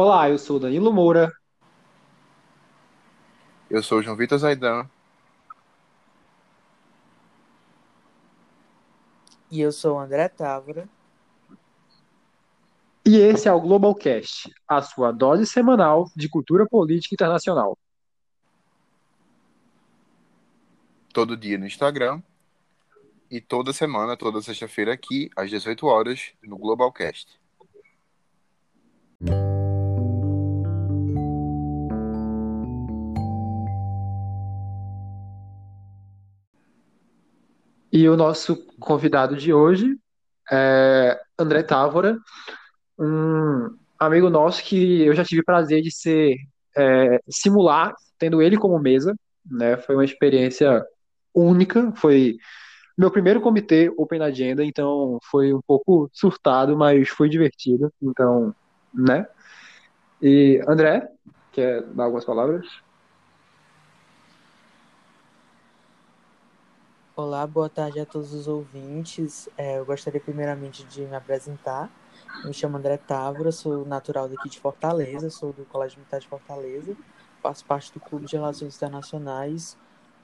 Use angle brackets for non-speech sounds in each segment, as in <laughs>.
Olá, eu sou Danilo Moura. Eu sou João Vitor Zaidan. E eu sou André Távora. E esse é o Globalcast, a sua dose semanal de cultura política internacional. Todo dia no Instagram e toda semana, toda sexta-feira aqui, às 18 horas, no Globalcast. E o nosso convidado de hoje é André Távora, um amigo nosso que eu já tive prazer de ser é, simular, tendo ele como mesa, né? Foi uma experiência única, foi meu primeiro comitê Open Agenda, então foi um pouco surtado, mas foi divertido, então, né? E André, quer dar algumas palavras? Olá, boa tarde a todos os ouvintes. É, eu gostaria primeiramente de me apresentar. Me chamo André Távora, sou natural daqui de Fortaleza, sou do Colégio Militar de Fortaleza, faço parte do Clube de Relações Internacionais,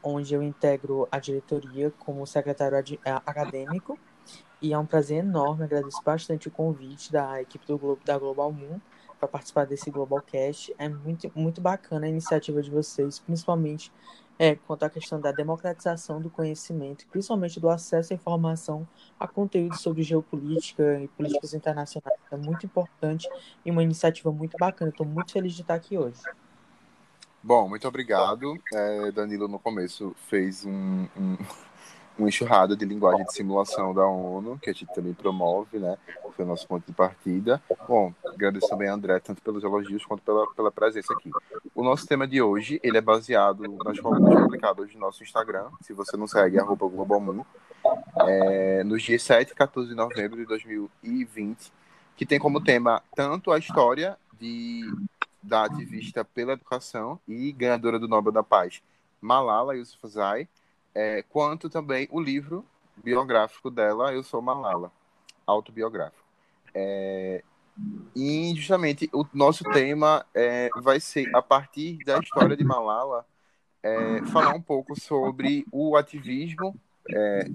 onde eu integro a diretoria como secretário acadêmico. E é um prazer enorme, agradeço bastante o convite da equipe do Globo, da Global Moon para participar desse Globalcast. É muito, muito bacana a iniciativa de vocês, principalmente é, quanto à questão da democratização do conhecimento, principalmente do acesso à informação a conteúdos sobre geopolítica e políticas internacionais. É muito importante e uma iniciativa muito bacana. Estou muito feliz de estar aqui hoje. Bom, muito obrigado. É, Danilo, no começo, fez um, um, uma enxurrada de linguagem de simulação da ONU, que a gente também promove, né? Foi o nosso ponto de partida. Bom, agradeço também a André, tanto pelos elogios quanto pela, pela presença aqui. O nosso tema de hoje, ele é baseado nas colunas publicadas no nosso Instagram, se você não segue, arroba Globalmoon, é, nos dias 7 e 14 de novembro de 2020, que tem como tema tanto a história de, da ativista pela educação e ganhadora do Nobel da Paz, Malala Yousafzai, é, quanto também o livro biográfico dela, Eu Sou Malala, autobiográfico. É, e justamente o nosso tema é, vai ser, a partir da história de Malala, é, falar um pouco sobre o ativismo é,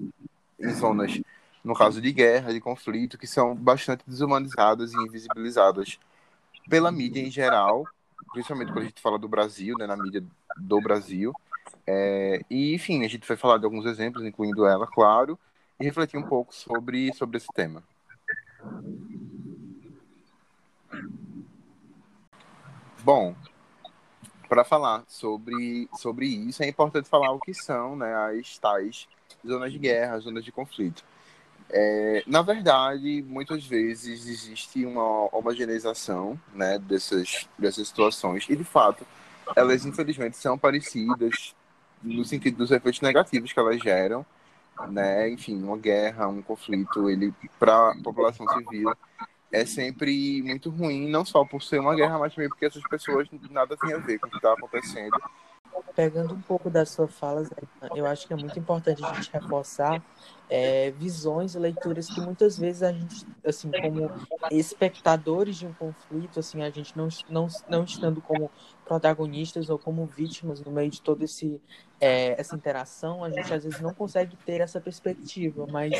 em zonas, no caso de guerra, de conflito, que são bastante desumanizadas e invisibilizadas pela mídia em geral, principalmente quando a gente fala do Brasil, né, na mídia do Brasil, é, e, enfim, a gente vai falar de alguns exemplos, incluindo ela, claro, e refletir um pouco sobre, sobre esse tema. Bom, para falar sobre, sobre isso, é importante falar o que são né, as tais zonas de guerra, zonas de conflito. É, na verdade, muitas vezes existe uma homogeneização né, dessas, dessas situações, e de fato, elas infelizmente são parecidas no sentido dos efeitos negativos que elas geram, né? Enfim, uma guerra, um conflito, ele para a população civil é sempre muito ruim, não só por ser uma guerra, mas também porque essas pessoas nada têm a ver com o que está acontecendo. Pegando um pouco da sua fala, eu acho que é muito importante a gente reforçar é, visões e leituras que muitas vezes a gente, assim, como espectadores de um conflito, assim, a gente não, não, não estando como protagonistas ou como vítimas no meio de esse é, essa interação, a gente às vezes não consegue ter essa perspectiva, mas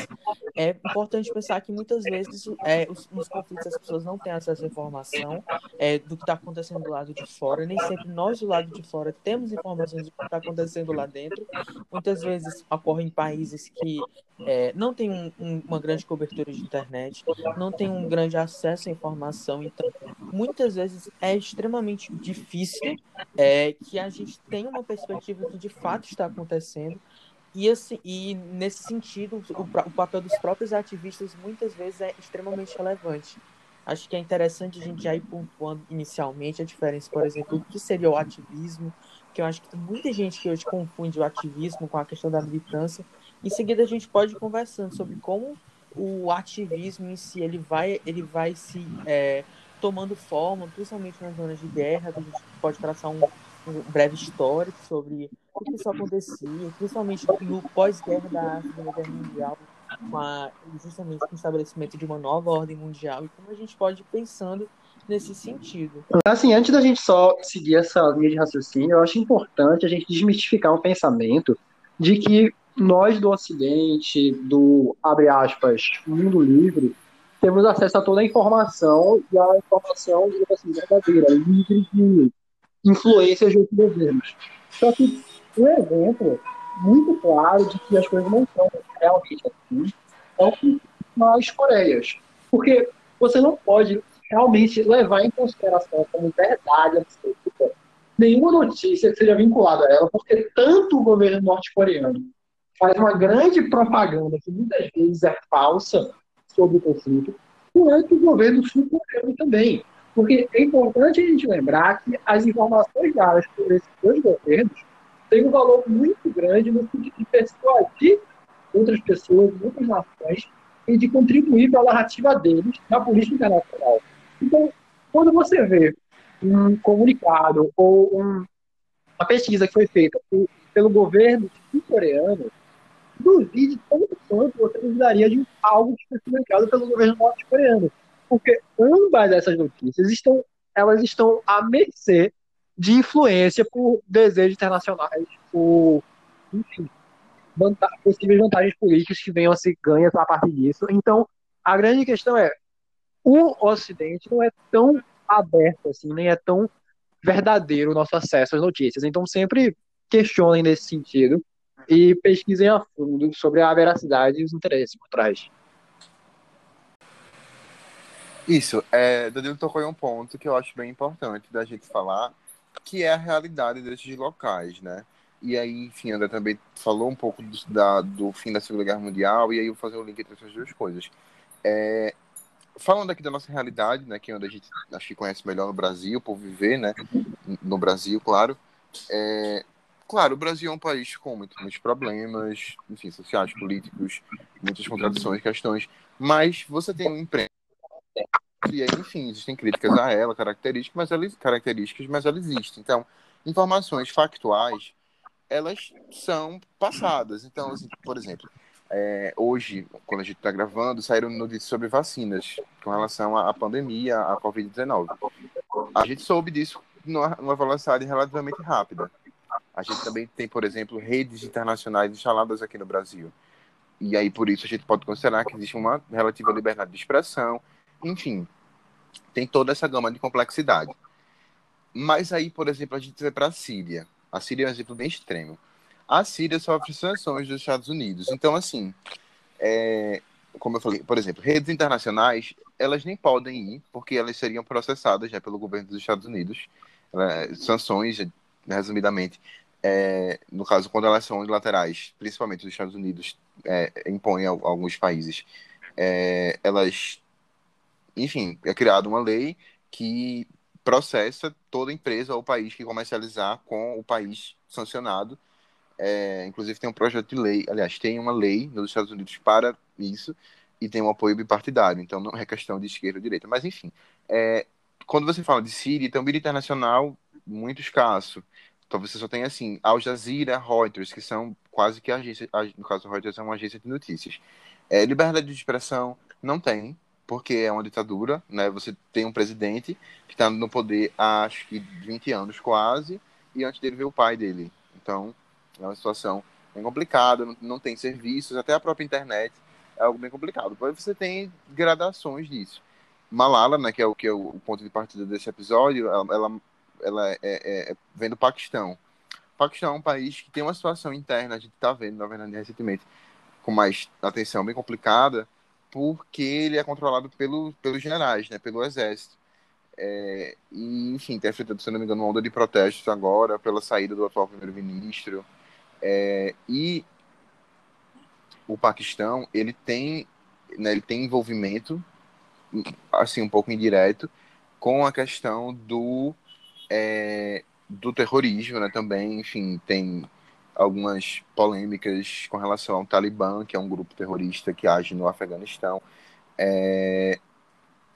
é importante pensar que muitas vezes é, os, nos conflitos as pessoas não têm acesso à informação é, do que está acontecendo do lado de fora, nem sempre nós do lado de fora temos informações do que está acontecendo lá dentro. Muitas vezes ocorre em países que é, não tem um, um, uma grande cobertura de internet, não tem um grande acesso à informação, então muitas vezes é extremamente difícil é, que a gente tenha uma perspectiva do que de fato está acontecendo. E, assim, e nesse sentido, o, o papel dos próprios ativistas muitas vezes é extremamente relevante. Acho que é interessante a gente já ir pontuando inicialmente a diferença, por exemplo, do que seria o ativismo, que eu acho que muita gente que hoje confunde o ativismo com a questão da militância. Em seguida, a gente pode ir conversando sobre como o ativismo em si ele vai, ele vai se é, tomando forma, principalmente nas zonas de guerra. A gente pode traçar um, um breve histórico sobre o que isso acontecia, principalmente no pós-guerra da Segunda Guerra Mundial, com a, justamente com o estabelecimento de uma nova ordem mundial, e como a gente pode ir pensando nesse sentido. Assim, antes da gente só seguir essa linha de raciocínio, eu acho importante a gente desmistificar um pensamento de que nós do Ocidente, do, abre aspas, mundo livre, temos acesso a toda a informação e a informação, digamos assim, verdadeira, livre de influências de outros governos. Só que um exemplo muito claro de que as coisas não são realmente assim é o que as Coreias. Porque você não pode realmente levar em consideração como verdade absoluta nenhuma notícia que seja vinculada a ela, porque tanto o governo norte-coreano faz uma grande propaganda que muitas vezes é falsa sobre o conflito, quanto o governo sul-coreano também. Porque é importante a gente lembrar que as informações dadas por esses dois governos têm um valor muito grande no sentido de persuadir outras pessoas, outras nações, e de contribuir para a narrativa deles na política internacional. Então, quando você vê um comunicado ou um, uma pesquisa que foi feita por, pelo governo sul-coreano, duvide tanto quanto você duvidaria de algo que foi publicado pelo governo norte-coreano. Porque ambas essas notícias estão, elas estão à mercê de influência por desejos internacionais, por, enfim, possíveis vantagens políticas que venham a se ganhar a partir disso. Então, a grande questão é, o Ocidente não é tão aberto assim, nem é tão verdadeiro o nosso acesso às notícias. Então sempre questionem nesse sentido e pesquisem a fundo sobre a veracidade e os interesses por trás. Isso, é, Danilo tocou em um ponto que eu acho bem importante da gente falar, que é a realidade desses locais, né? E aí, enfim, André também falou um pouco do, da, do fim da Segunda Guerra Mundial, e aí eu vou fazer um link entre essas duas coisas. É, falando aqui da nossa realidade, né, que é onde a gente acho que conhece melhor no Brasil, por viver, né, no Brasil, claro. É, claro, o Brasil é um país com muitos, problemas, enfim, sociais, políticos, muitas contradições, questões, mas você tem um emprego e aí, enfim, existem críticas a ela, características, mas ela, características, mas ela existe. Então, informações factuais, elas são passadas. Então, assim, por exemplo, é, hoje, quando a gente está gravando, saíram notícias sobre vacinas com relação à pandemia, à Covid-19. A gente soube disso numa, numa velocidade relativamente rápida. A gente também tem, por exemplo, redes internacionais instaladas aqui no Brasil. E aí, por isso, a gente pode considerar que existe uma relativa liberdade de expressão. Enfim, tem toda essa gama de complexidade. Mas aí, por exemplo, a gente vai para a Síria. A Síria é um exemplo bem extremo a Síria sofre sanções dos Estados Unidos. Então, assim, é, como eu falei, por exemplo, redes internacionais, elas nem podem ir, porque elas seriam processadas já pelo governo dos Estados Unidos. É, sanções, resumidamente, é, no caso, quando elas são unilaterais, principalmente os Estados Unidos é, impõem a, alguns países, é, elas, enfim, é criada uma lei que processa toda empresa ou país que comercializar com o país sancionado é, inclusive tem um projeto de lei, aliás, tem uma lei nos Estados Unidos para isso e tem um apoio bipartidário, então não é questão de esquerda ou direita. Mas enfim, é, quando você fala de Síria, tem um internacional muito escasso. Então você só tem assim, Al Jazeera, Reuters, que são quase que agências, no caso Reuters é uma agência de notícias. É, liberdade de expressão não tem, porque é uma ditadura, né? Você tem um presidente que está no poder há acho que 20 anos quase, e antes dele veio o pai dele. Então, é uma situação bem complicada, não, não tem serviços, até a própria internet é algo bem complicado. Depois você tem gradações disso. Malala, né, que é o que é o ponto de partida desse episódio, ela, ela, ela é, é, é, vem do Paquistão. O Paquistão é um país que tem uma situação interna, a gente está vendo, na verdade, recentemente, com mais atenção, bem complicada, porque ele é controlado pelo, pelos generais, né, pelo exército. É, e, enfim, tem afetado, se não me engano, uma onda de protestos agora pela saída do atual primeiro-ministro. É, e o Paquistão, ele tem, né, ele tem envolvimento, assim, um pouco indireto, com a questão do, é, do terrorismo, né, também, enfim, tem algumas polêmicas com relação ao Talibã, que é um grupo terrorista que age no Afeganistão. É,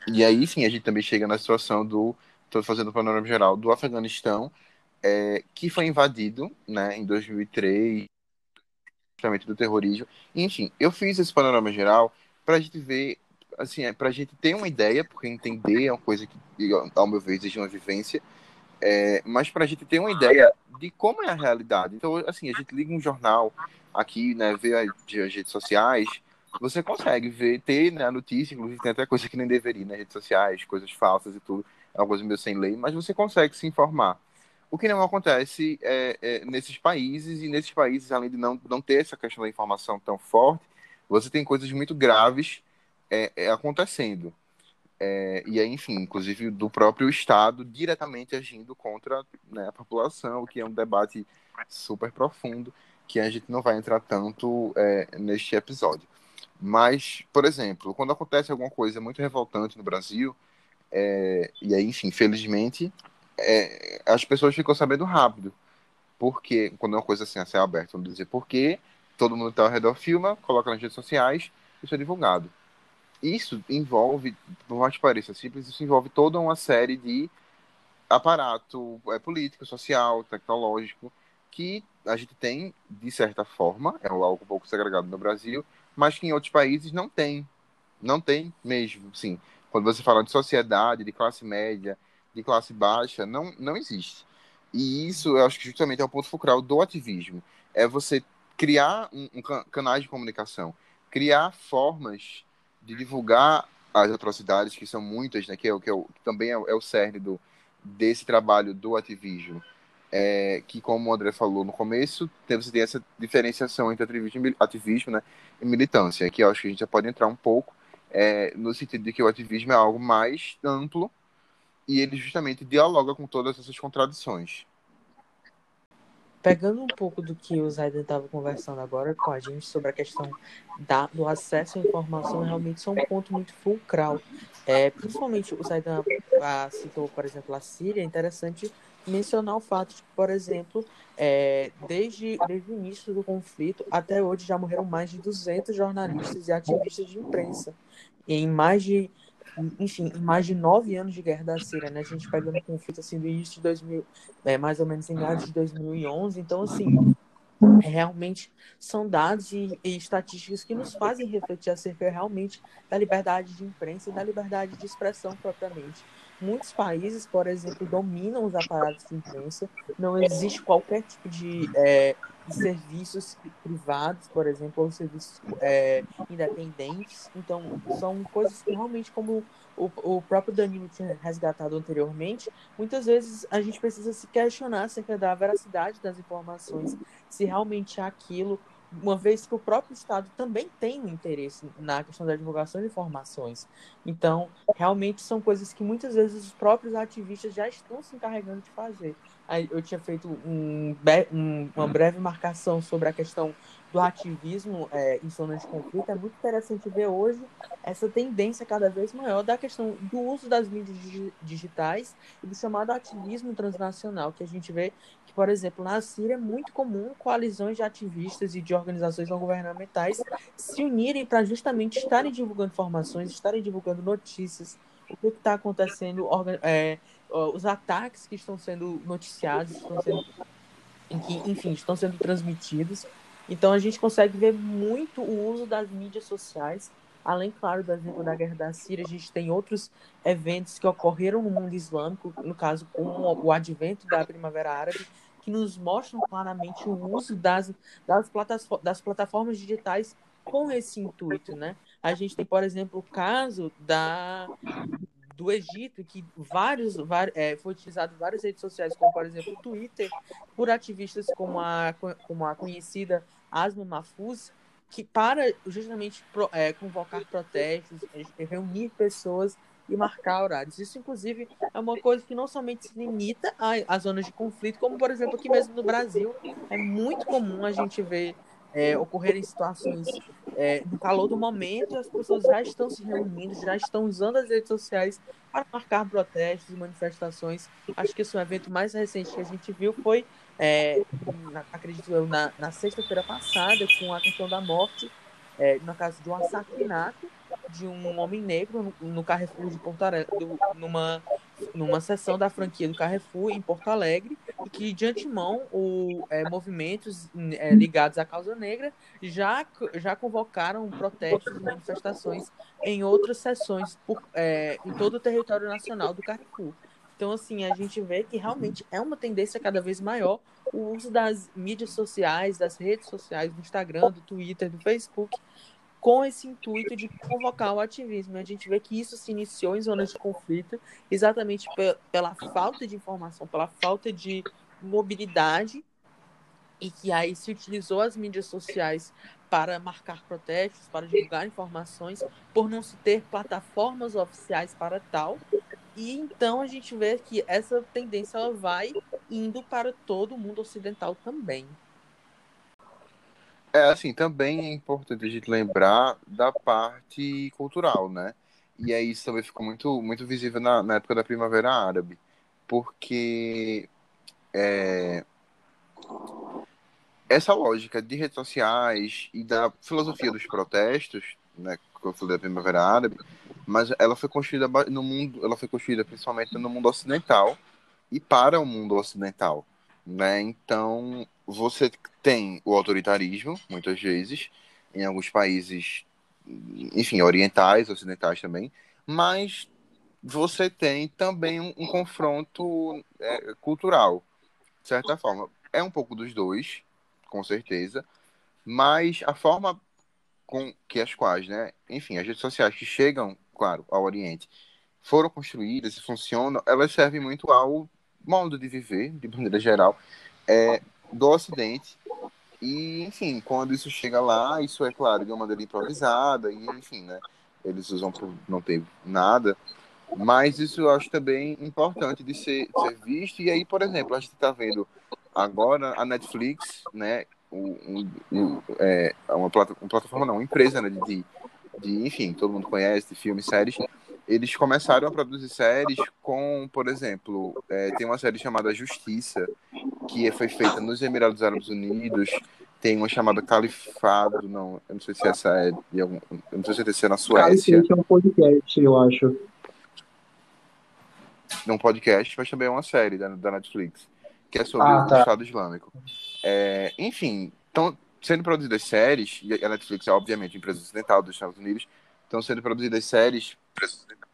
e aí, enfim, a gente também chega na situação do, estou fazendo o panorama geral, do Afeganistão, é, que foi invadido né, em 2003, justamente do terrorismo. Enfim, eu fiz esse panorama geral para a gente ver assim, é para a gente ter uma ideia, porque entender é uma coisa que, ao meu ver, exige uma vivência, é, mas para a gente ter uma ideia de como é a realidade. Então, assim, a gente liga um jornal aqui, né, vê as, as redes sociais, você consegue ver, ter né, a notícia, inclusive tem até coisa que nem deveria nas né, redes sociais, coisas falsas e tudo, é uma coisa meio sem lei, mas você consegue se informar. O que não acontece é, é, nesses países, e nesses países, além de não, não ter essa questão da informação tão forte, você tem coisas muito graves é, é acontecendo. É, e aí, enfim, inclusive do próprio Estado diretamente agindo contra né, a população, o que é um debate super profundo, que a gente não vai entrar tanto é, neste episódio. Mas, por exemplo, quando acontece alguma coisa muito revoltante no Brasil, é, e aí, enfim, felizmente, é, as pessoas ficam sabendo rápido. Porque, quando é uma coisa assim a céu aberto, vamos dizer por quê, todo mundo está ao redor filma, coloca nas redes sociais, isso é divulgado. Isso envolve, por mais que pareça simples, isso envolve toda uma série de aparato é, político, social, tecnológico, que a gente tem, de certa forma, é algo um pouco segregado no Brasil, mas que em outros países não tem. Não tem mesmo, sim. Quando você fala de sociedade, de classe média, de classe baixa, não, não existe. E isso, eu acho que justamente é o ponto fulcral do ativismo. É você criar um, um canais de comunicação, criar formas de divulgar as atrocidades, que são muitas, né, que, é, que, é, que também é, é, o cerne do, desse trabalho do ativismo, é, que, como o André falou no começo, você tem essa diferenciação entre ativismo, ativismo né, e militância, que eu acho que a gente já pode entrar um pouco é, no sentido de que o ativismo é algo mais amplo e ele justamente dialoga com todas essas contradições. Pegando um pouco do que o Zayden estava conversando agora com a gente sobre a questão da, do acesso à informação, realmente isso é um ponto muito fulcral. É, principalmente o Zayden citou, por exemplo, a Síria, é interessante mencionar o fato de que, por exemplo, é, desde, desde o início do conflito até hoje já morreram mais de 200 jornalistas e ativistas de imprensa. Em mais de enfim, mais de nove anos de guerra da Síria, né? A gente pega no conflito assim do início de 2000, é, mais ou menos em meados de 2011. Então, assim, realmente são dados e, e, estatísticas que nos fazem refletir acerca realmente da liberdade de imprensa e da liberdade de expressão propriamente. Muitos países, por exemplo, dominam os aparatos de imprensa, não existe qualquer tipo de é, de serviços privados, por exemplo, ou serviços é, independentes. Então, são coisas que realmente, como o, o próprio Danilo tinha resgatado anteriormente, muitas vezes a gente precisa se questionar acerca da veracidade das informações, se realmente é aquilo, uma vez que o próprio Estado também tem um interesse na questão da divulgação de informações. Então, realmente são coisas que muitas vezes os próprios ativistas já estão se encarregando de fazer eu tinha feito um, um, uma breve marcação sobre a questão do ativismo é, em zonas de conflito. É muito interessante ver hoje essa tendência cada vez maior da questão do uso das mídias digitais e do chamado ativismo transnacional, que a gente vê que, por exemplo, na Síria é muito comum coalizões de ativistas e de organizações não governamentais se unirem para justamente estarem divulgando informações, estarem divulgando notícias, o que está acontecendo, é, os ataques que estão sendo noticiados, estão sendo, que, enfim, estão sendo transmitidos. Então a gente consegue ver muito o uso das mídias sociais. Além, claro, do exemplo da Guerra da Síria, a gente tem outros eventos que ocorreram no mundo islâmico, no caso, com o advento da Primavera Árabe, que nos mostram claramente o uso das, das, das plataformas digitais com esse intuito, né? A gente tem, por exemplo, o caso da, do Egito, que vários, vários é, foi utilizado várias redes sociais, como por exemplo o Twitter, por ativistas como a, como a conhecida Asma Mahfouz, que para justamente pro, é, convocar protestos, é, reunir pessoas e marcar horários. Isso, inclusive, é uma coisa que não somente se limita às zonas de conflito, como, por exemplo, aqui mesmo no Brasil, é muito comum a gente ver é, ocorrerem situações é, no calor do momento, as pessoas já estão se reunindo, já estão usando as redes sociais para marcar protestos e manifestações. Acho que esse é o evento mais recente que a gente viu foi, é, na, acredito eu, na, na sexta-feira passada, com a questão da morte, é, no caso de um assassinato de um homem negro no, no Carrefour de Porto Alegre, numa, numa sessão da franquia do Carrefour em Porto Alegre, que de antemão o, é, movimentos é, ligados à causa negra já, já convocaram protestos e manifestações em outras sessões por, é, em todo o território nacional do Carrefour. Então, assim, a gente vê que realmente é uma tendência cada vez maior o uso das mídias sociais, das redes sociais, do Instagram, do Twitter, do Facebook, com esse intuito de convocar o ativismo. A gente vê que isso se iniciou em zonas de conflito exatamente pela falta de informação, pela falta de mobilidade, e que aí se utilizou as mídias sociais para marcar protestos, para divulgar informações, por não se ter plataformas oficiais para tal, e então a gente vê que essa tendência ela vai indo para todo o mundo ocidental também. É, assim, também é importante a gente lembrar da parte cultural, né? E aí isso também ficou muito, muito visível na, na época da Primavera Árabe, porque é, essa lógica de redes sociais e da filosofia dos protestos, né, que eu falei da Primavera Árabe, mas ela foi construída no mundo, ela foi construída principalmente no mundo ocidental e para o mundo ocidental, né? Então, você tem o autoritarismo, muitas vezes, em alguns países, enfim, orientais, ocidentais também, mas você tem também um, um confronto é, cultural, de certa forma. É um pouco dos dois, com certeza, mas a forma com que as quais, né, enfim, as redes sociais que chegam claro, ao Oriente, foram construídas e funcionam, elas servem muito ao modo de viver, de maneira geral, é, do Ocidente. E, enfim, quando isso chega lá, isso é claro de uma maneira improvisada, e, enfim, né? Eles usam por não ter nada. Mas isso eu acho também importante de ser, de ser visto. E aí, por exemplo, a gente está vendo agora a Netflix, né? Um, um, é, uma, uma plataforma, não, uma empresa né, de, de, enfim, todo mundo conhece, de filmes, séries, eles começaram a produzir séries com, por exemplo, é, tem uma série chamada Justiça, que foi feita nos Emirados Árabes Unidos, tem uma chamada Califado, não, eu não sei se essa é de algum, eu não sei se é na Suécia. Califado é um podcast, eu acho. Num podcast, mas também é uma série da, da Netflix, que é sobre ah, tá. o Estado Islâmico. É, enfim, então sendo produzidas séries, e a Netflix é obviamente empresa ocidental dos Estados Unidos, estão sendo produzidas séries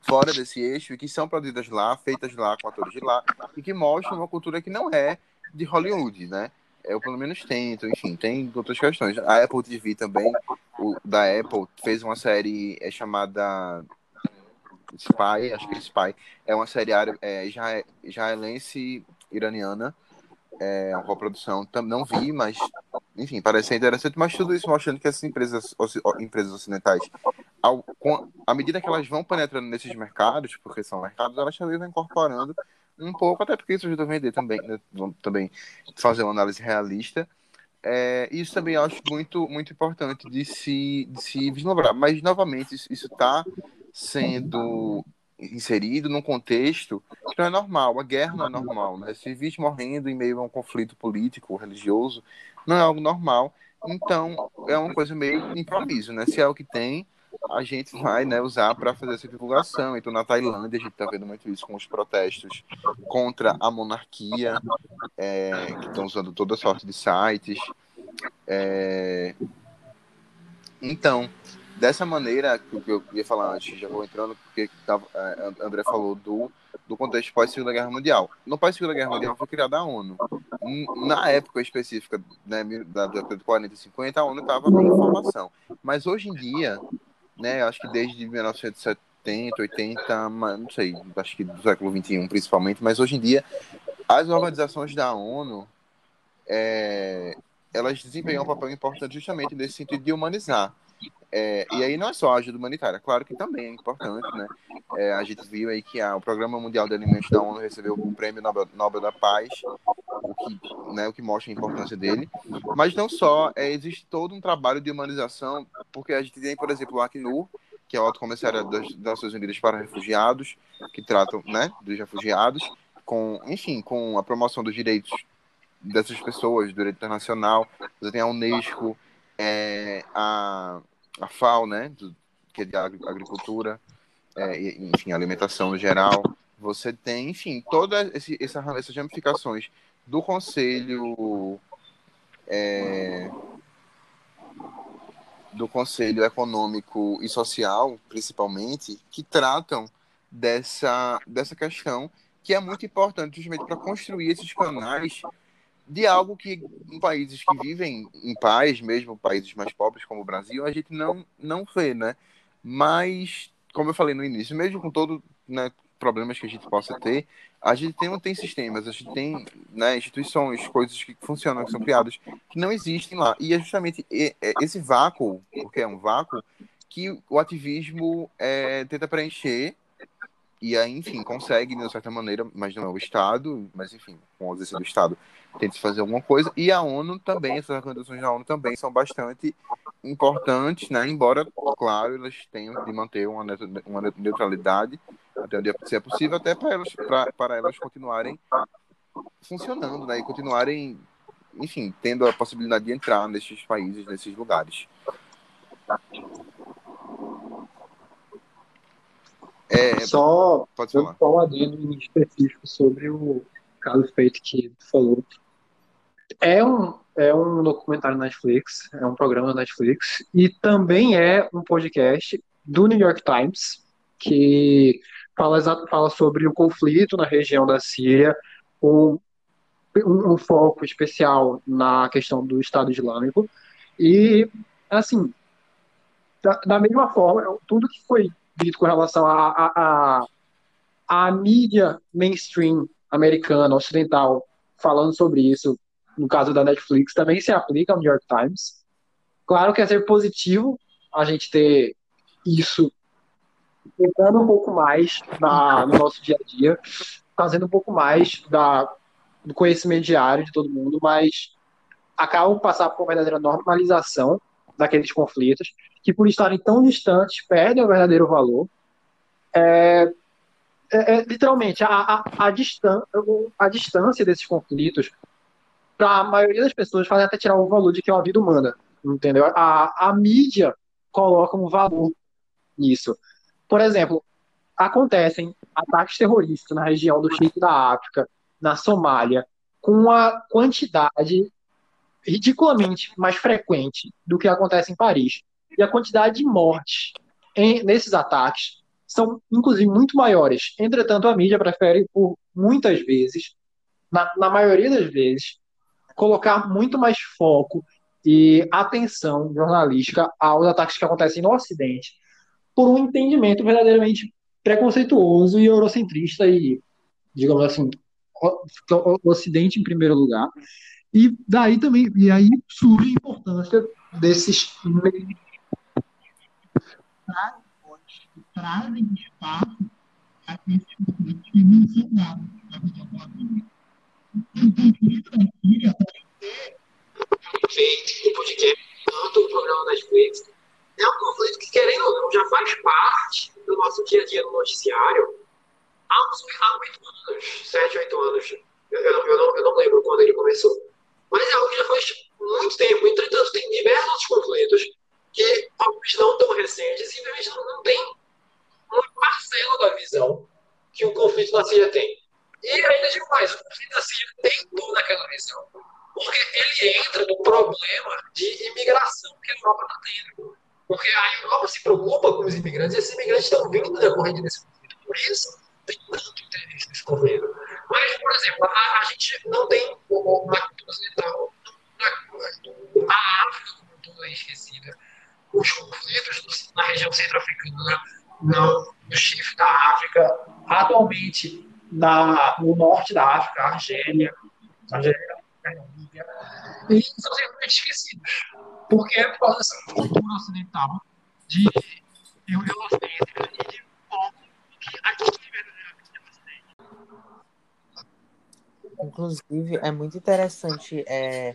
fora desse eixo e que são produzidas lá, feitas lá, com atores de lá, e que mostram uma cultura que não é de Hollywood, né? Eu pelo menos tento, enfim, tem outras questões. A Apple TV também, o, da Apple, fez uma série é, chamada Spy, acho que é Spy, é uma série é, israelense iraniana, é uma coprodução, não vi, mas enfim, parece interessante, mas tudo isso mostrando que essas empresas, empresas ocidentais, ao, com, à medida que elas vão penetrando nesses mercados, porque são mercados, elas também vão incorporando um pouco, até porque isso ajuda a vender também, né, também fazer uma análise realista. É, isso também eu acho muito, muito importante de se, de se vislumbrar. Mas, novamente, isso está sendo inserido num contexto que não é normal. A guerra não é normal, né? Civis morrendo em meio a um conflito político, religioso, não é algo normal. Então, é uma coisa meio improviso, né? Se é o que tem, a gente vai né, usar para fazer essa divulgação. Então, na Tailândia, a gente está vendo muito isso com os protestos contra a monarquia, é, que estão usando toda sorte de sites. É... Então, dessa maneira que eu ia falar antes, já vou entrando, porque tava, é, André falou do, do contexto pós-Segunda Guerra Mundial. No pós-Segunda Guerra Mundial foi criada a ONU. Na época específica, né, da década de 40 e 50, a ONU estava em formação. Mas hoje em dia, né, acho que desde 1970, 80, não sei, acho que do século 21 principalmente, mas hoje em dia, as organizações da ONU, é, elas desempenham um papel importante justamente nesse sentido de humanizar. É, e aí não é só a ajuda humanitária, claro que também é importante, né? É, a gente viu aí que a, o Programa Mundial de Alimentos da ONU recebeu o Prêmio Nobel, Nobel da Paz, o que, né, o que mostra a importância dele. Mas não só, é, existe todo um trabalho de humanização, porque a gente tem, por exemplo, o Acnur, que é o Alto Comissário das, Nações Unidas para Refugiados, que tratam né, dos refugiados, com, enfim, com a promoção dos direitos dessas pessoas, do direito internacional. Você tem a Unesco, é, a a FAO, né, que é de agricultura, é, enfim, alimentação no geral. Você tem, enfim, todas essa, essas ramificações do Conselho é, do Conselho Econômico e Social, principalmente, que tratam dessa, dessa questão que é muito importante justamente para construir esses canais de algo que em países que vivem em paz, mesmo países mais pobres como o Brasil, a gente não, não vê, né? Mas, como eu falei no início, mesmo com todo né, problemas que a gente possa ter, a gente tem, tem sistemas, a gente tem né, instituições, coisas que funcionam, que são criadas, que não existem lá. E é justamente esse vácuo, porque é um vácuo, que o ativismo é, tenta preencher e aí, enfim, consegue de certa maneira, mas não é o Estado, mas enfim, com a ausência do Estado, tenta fazer alguma coisa. E a ONU também, essas recomendações da ONU também são bastante importantes, né? Embora, claro, elas tenham de manter uma, uma neutralidade até onde é possível, até para elas, para elas continuarem funcionando, né? E continuarem, enfim, tendo a possibilidade de entrar nesses países, nesses lugares. É, só pode falar. um adendo específico sobre o caso feito que falou. É um, é um documentário Netflix, é um programa Netflix, e também é um podcast do New York Times, que fala, fala sobre o conflito na região da Síria, um, um, um foco especial na questão do Estado Islâmico. E, assim, da, da mesma forma, tudo que foi dito com relação à a, a, a, mídia mainstream americana, ocidental, falando sobre isso, no caso da Netflix, também se aplica ao New York Times. Claro que é ser positivo a gente ter isso entrando um pouco mais na, no nosso dia a dia, fazendo um pouco mais da, do conhecimento diário de todo mundo, mas acabam passar por uma verdadeira normalização daqueles conflitos, que por estarem tão distantes perdem o verdadeiro valor. É, é, é literalmente, a, a, a, distan a distância desses conflitos, para a maioria das pessoas, faz até tirar o valor de que é uma vida humana, entendeu? A, a mídia coloca um valor nisso. Por exemplo, acontecem ataques terroristas na região do Chile da África, na Somália, com uma quantidade ridiculamente mais frequente do que acontece em Paris. E a quantidade de mortes em, nesses ataques são, inclusive, muito maiores. Entretanto, a mídia prefere, por muitas vezes, na, na maioria das vezes, colocar muito mais foco e atenção jornalística aos ataques que acontecem no Ocidente, por um entendimento verdadeiramente preconceituoso e eurocentrista e, digamos assim, o Ocidente em primeiro lugar, e daí também, e aí surge a importância desses meios trazem espaço a conflitos que não são dados na visão do O conflito da Síria pode ser feito o podcast, tanto o programa da Netflix, é um conflito que, querendo ou não, já faz parte do nosso dia a dia no noticiário há uns oito anos, sete, oito anos. Eu, eu, eu, não, eu não lembro quando ele começou. Mas é algo que já faz muito tempo. Entretanto, tem diversos conflitos que, talvez não tão recentes, simplesmente não, não tem uma parcela da visão que o conflito da Síria tem. E ainda digo mais, o conflito da Síria tem toda aquela visão. Porque ele entra no problema de imigração que a Europa está tendo. Porque a Europa se preocupa com os imigrantes e esses imigrantes estão vindo decorrente desse conflito. Por isso, tem tanto interesse nesse conflito. Mas, por exemplo, a, a gente não tem uma cultura ocidental. A África como toda é esquecida. Os conflitos na região centro-africana, no, no chifre da África, no norte da África, Argélia, Argélia, Líbia, e são simplesmente esquecidos. Porque é por causa dessa cultura ocidental de eurocêntrica e de povo que aqui Inclusive, é muito interessante é,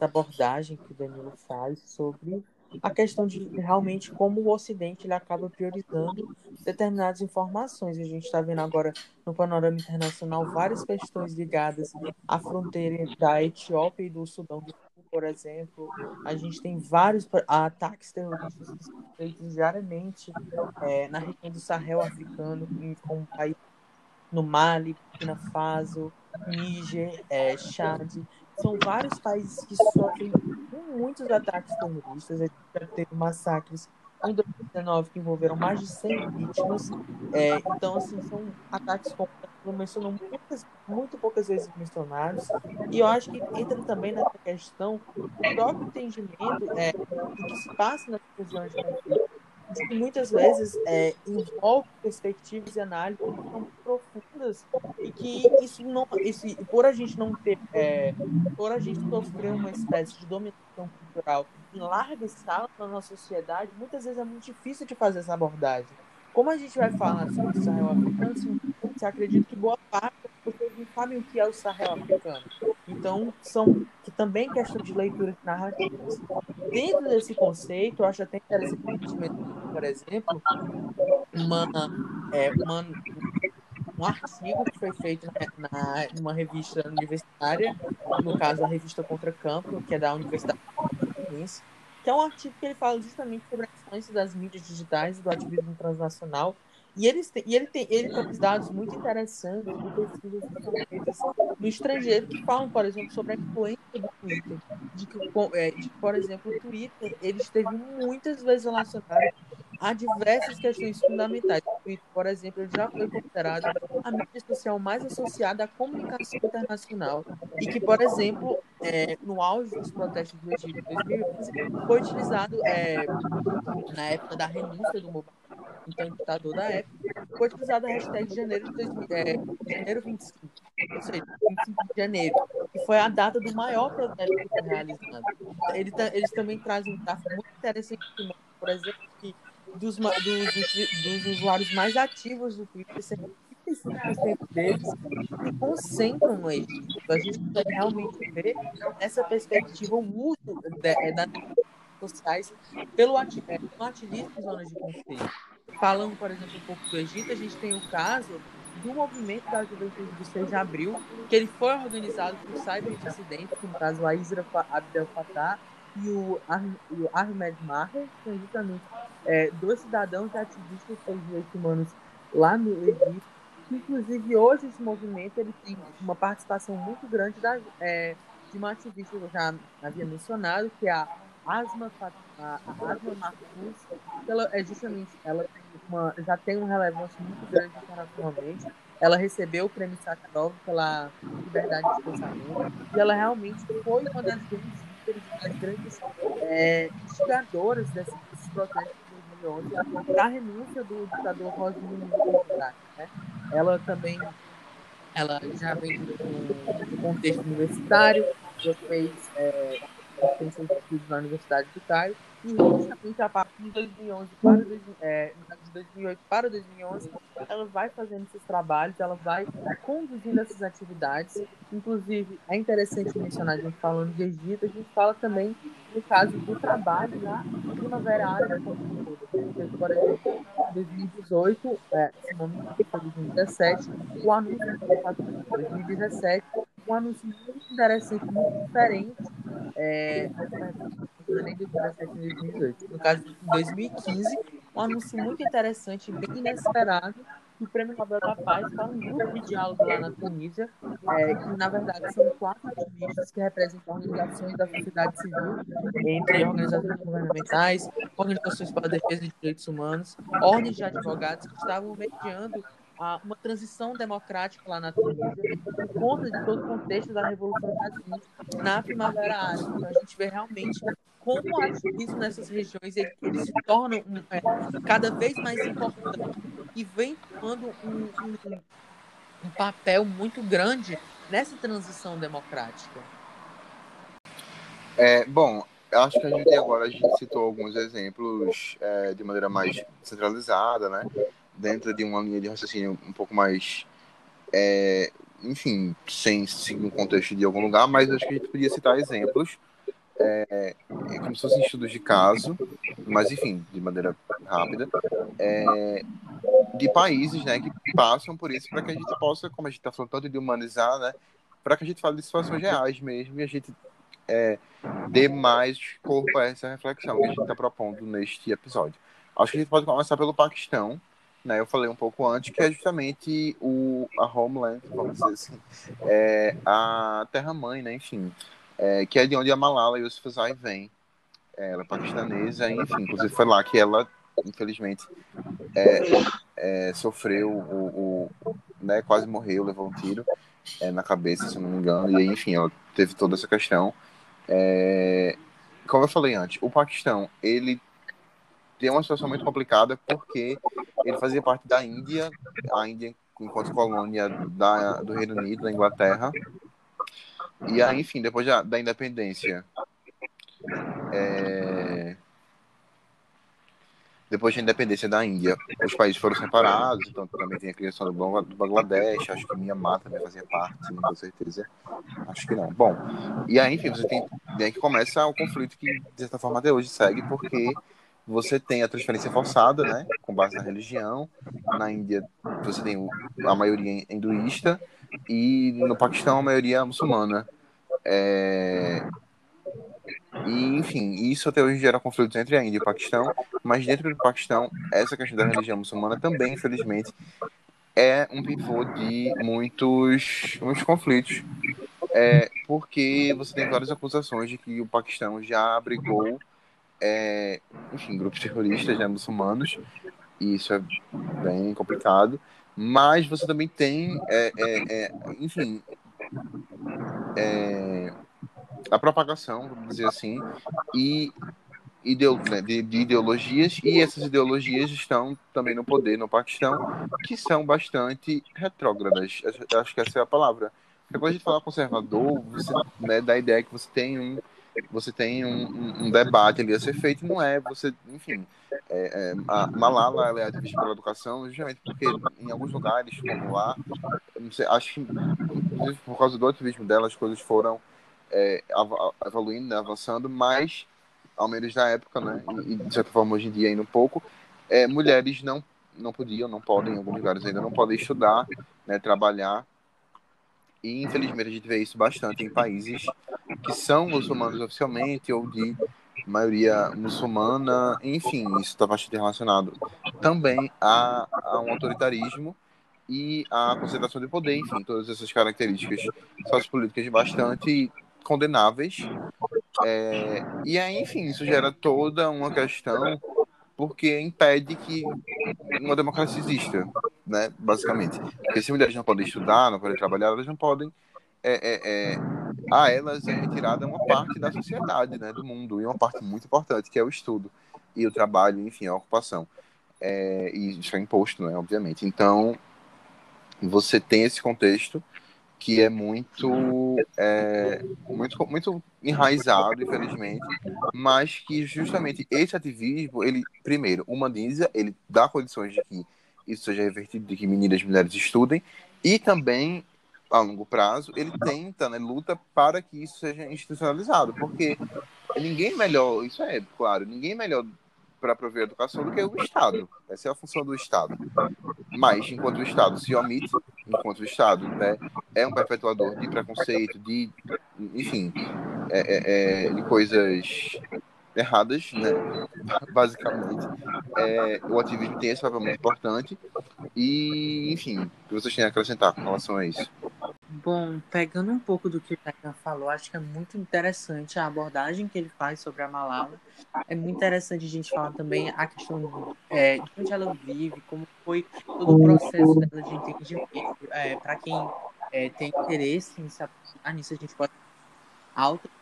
essa abordagem que o Danilo faz sobre a questão de realmente como o Ocidente ele acaba priorizando determinadas informações. A gente está vendo agora no panorama internacional várias questões ligadas à fronteira da Etiópia e do Sudão do Sul, por exemplo. A gente tem vários ataques terroristas feitos diariamente é, na região do Sahel africano, como país no Mali, na Faso, Níger, é, Chad. São vários países que sofrem muitos ataques terroristas. A gente teve massacres em 2019 que envolveram mais de 100 vítimas. É, então, assim, são ataques como mencionou muitas, muito poucas vezes mencionados. E eu acho que entra também nessa questão do próprio entendimento é, do que se passa nas regiões de conflito que muitas vezes é, envolve perspectivas e análises que profundas e que isso não, isso, por a gente não ter, é, por a gente sofrer uma espécie de dominação cultural em larga escala na nossa sociedade, muitas vezes é muito difícil de fazer essa abordagem. Como a gente vai falar sobre o Sahel africano, assim, você acredita que boa parte pessoas não sabem o que é o Sahel africano. Então, são que também questão de leituras narrativas. Dentro desse conceito, eu acho até interessante, por exemplo, uma, é, uma, um artigo que foi feito na, numa revista universitária, no caso a revista Contra Campo, que é da Universidade Fluminense, que é um artigo que ele fala justamente sobre a influência das mídias digitais e do ativismo transnacional. E, eles e ele, tem, ele tem dados muito interessantes de pesquisas no estrangeiro que falam, por exemplo, sobre a influência do Twitter. De que, é, de, por exemplo, o Twitter ele esteve muitas vezes relacionado a diversas questões fundamentais. O Twitter, por exemplo, já foi considerado a mídia social mais associada à comunicação internacional e que, por exemplo, é, no auge dos protestos do Egito em 2011, foi utilizado é, na época da renúncia do Mubarak, então ditador da época, foi utilizada a hashtag janeiro, de, é, janeiro 25, ou seja, 25 de janeiro, que foi a data do maior protesto que foi realizado. Ele, eles também trazem um dado muito interessante, por exemplo, que dos, dos, dos usuários mais ativos do Twitter, 35% deles se concentram no Egito. A gente realmente ver nessa perspectiva o uso é, das redes sociais pelo é, ativismo em zonas de conflito. Falando, por exemplo, um pouco do Egito, a gente tem o caso do movimento da juventude do 6 de abril, que ele foi organizado por cyberdissidentes, no caso a Isra Abdel Fattah e o, Ahmed Maher, que são justamente é, dois cidadãos ativistas pelos direitos humanos lá no Egito. Inclusive, hoje esse movimento ele tem uma participação muito grande da, é, de uma ativista que eu já havia mencionado, que é a Asma, Asma Mahfouz. Ela, é justamente, ela uma, já tem uma relevância muito grande internacionalmente. Ela recebeu o prêmio Sakharov pela liberdade de pensamento e ela realmente foi uma das grandes das grandes é, instigadoras desses, protestos 2011 para a renúncia do ditador Mubarak. Né? Ela também ela já vem um contexto universitário, já fez é, de estudos na Universidade do Cairo, e justamente a partir de 2011 para, é, de 2008 para 2011, ela vai fazendo esses trabalhos, ela vai conduzindo essas atividades. Inclusive, é interessante mencionar, a gente falando de Egito, a gente fala também no caso do trabalho na Primavera Árabe. Por exemplo, em 2018, é, se não me engano, foi 2017, o anúncio de 2017, um anúncio muito interessante, muito diferente. É, nem 2017 nem 2018. No caso, em 2015, um anúncio muito interessante, bem inesperado, o Prêmio Nobel da Paz para um grupo de diálogo lá na Tunísia, é, que na verdade são quatro ativistas que representam organizações da sociedade civil, entre organizações governamentais, organizações para a defesa de direitos humanos, ordens de advogados que estavam mediando uma transição democrática lá na Tunísia, por conta de todo o contexto da Revolução Tunísia na Primavera Árabe. Então a gente vê realmente como o ativismo nessas regiões ele, ele se torna um, é, cada vez mais importante e vem tomando um, um, um, papel muito grande nessa transição democrática. É, bom, acho que a gente agora a gente citou alguns exemplos é, de maneira mais centralizada, né? Dentro de uma linha de raciocínio um pouco mais, é, enfim, sem seguir um contexto de algum lugar, mas acho que a gente podia citar exemplos é, é como se fossem estudos de caso, mas enfim, de maneira rápida, é, de países né, que passam por isso para que a gente possa, como a gente está falando tanto de humanizar, né, para que a gente fale de situações reais mesmo e a gente é, dê mais corpo a essa reflexão que a gente está propondo neste episódio. Acho que a gente pode começar pelo Paquistão, né, eu falei um pouco antes, que é justamente o, a homeland, vamos dizer assim, é, a terra-mãe, né, enfim, é, que é de onde a Malala Yousafzai vem. É, ela é paquistanesa, enfim, inclusive foi lá que ela, infelizmente, é, é, sofreu o, o, né, quase morreu, levou um tiro é, na cabeça, se não me engano, e enfim, ela teve toda essa questão. Como eu falei antes, o Paquistão, ele tem uma situação muito complicada porque ele fazia parte da Índia, a Índia enquanto colônia da, do Reino Unido, da Inglaterra. E aí, enfim, depois da, da independência, é... depois da independência da Índia, os países foram separados, então também tem a criação do, Bangladesh, acho que Myanmar também fazia parte, não tenho certeza. Acho que não. Bom, e aí, enfim, você tem, tem que começa o conflito que, de certa forma, até hoje segue, porque você tem a transferência forçada, né, com base na religião. Na Índia, você tem a maioria hinduísta e no Paquistão a maioria muçulmana. É... E, enfim, isso até hoje gera conflitos entre a Índia e o Paquistão, mas dentro do Paquistão, essa questão da religião muçulmana também, infelizmente, é um pivô de muitos, muitos conflitos, é, porque você tem várias acusações de que o Paquistão já abrigou é, enfim, grupos terroristas né, muçulmanos, e isso é bem complicado. Mas você também tem, é, é, é enfim, é, a propagação, vamos dizer assim, e né, de, de, ideologias, e essas ideologias estão também no poder no Paquistão, que são bastante retrógradas. Acho que essa é a palavra. Porque quando a gente fala conservador, você né, dá a ideia que você tem um você tem um, um, um, debate ali a ser feito, não é você, enfim, é, é, a Malala ela é ativista pela educação justamente porque em alguns lugares, como lá, sei, acho que por causa do ativismo dela as coisas foram é, evoluindo, né, avançando, mas ao menos na época, né, e de certa forma hoje em dia ainda um pouco, é, mulheres não não podiam, não podem, em alguns lugares ainda não podem estudar, né, trabalhar e infelizmente a gente vê isso bastante em países que são muçulmanos oficialmente ou de maioria muçulmana, enfim, isso está bastante relacionado também a, a, um autoritarismo e a concentração de poder, enfim, todas essas características sociopolíticas bastante condenáveis. É, e aí, enfim, isso gera toda uma questão porque impede que uma democracia exista, né, basicamente. Porque se mulheres não podem estudar, não podem trabalhar, elas não podem é, é, é, a elas é retirada uma parte da sociedade, né, do mundo, e uma parte muito importante, que é o estudo e o trabalho, enfim, a ocupação. É, e isso é imposto, né, obviamente. Então, você tem esse contexto que é muito, é, muito, muito enraizado, infelizmente, mas que justamente esse ativismo, ele, primeiro, humaniza, ele dá condições de que isso seja revertido, de que meninas e mulheres estudem, e também, a longo prazo, ele tenta, né, luta para que isso seja institucionalizado, porque ninguém melhor, isso é claro, ninguém melhor para prover educação do que o Estado. Essa é a função do Estado. Mas, enquanto o Estado se omite, enquanto Estado né, é um perpetuador de preconceito, de, enfim, é, é, é de coisas erradas, né, <laughs> basicamente, é, o ativismo tem esse papel muito importante. E, enfim, o que vocês têm a acrescentar com relação a isso? Bom, pegando um pouco do que o Tainan falou, acho que é muito interessante a abordagem que ele faz sobre a Malala. É muito interessante a gente falar também a questão é, de onde ela vive, como foi todo o processo dela de entendimento. É, Para quem é, tem interesse aprofundar nisso, a gente pode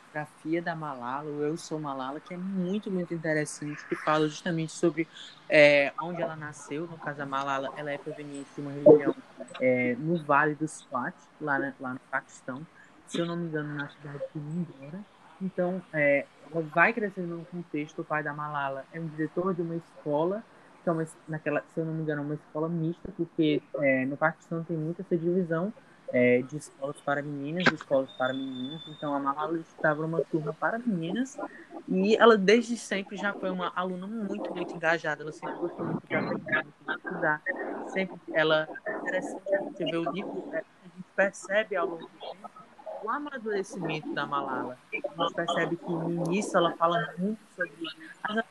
autobiografia da Malala, o Eu Sou Malala, que é muito, muito interessante, que fala justamente sobre é, onde ela nasceu. No caso, a Malala, ela é proveniente de uma região é, no Vale do Swat, lá, lá no Paquistão, se eu não me engano, na cidade de Indora. Então, é, ela vai crescendo num contexto. O pai da Malala é um diretor de uma escola, que é uma, naquela, se eu não me engano, uma escola mista, porque é, no Paquistão tem muita essa divisão é, de escolas para meninas e escolas para meninos. Então, a Malala estava numa turma para meninas e ela, desde sempre, já foi uma aluna muito, muito engajada. Ela sempre gostou muito de aprender, de estudar. Sempre ela interessante a gente ver o livro, a gente percebe ao longo do tempo o amadurecimento da Malala. A gente percebe que no início ela fala muito sobre as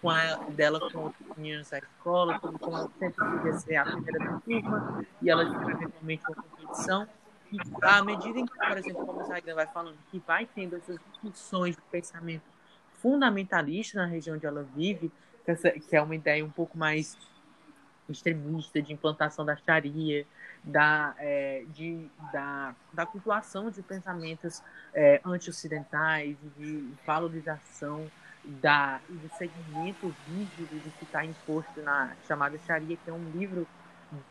com a, dela com outros meninas da escola, como, como ela sempre queria ser a primeira da turma, e ela tinha eventualmente uma competição. E à medida em que, por exemplo, como o Zaidan vai falando, que vai tendo essas discussões de pensamento fundamentalista na região onde ela vive, que é uma ideia um pouco mais extremista de implantação da Sharia, da, é, de, da, da cultuação de pensamentos é, anti-ocidentais, de valorização da, do segmento rígido de que está imposto na chamada Sharia, que é um livro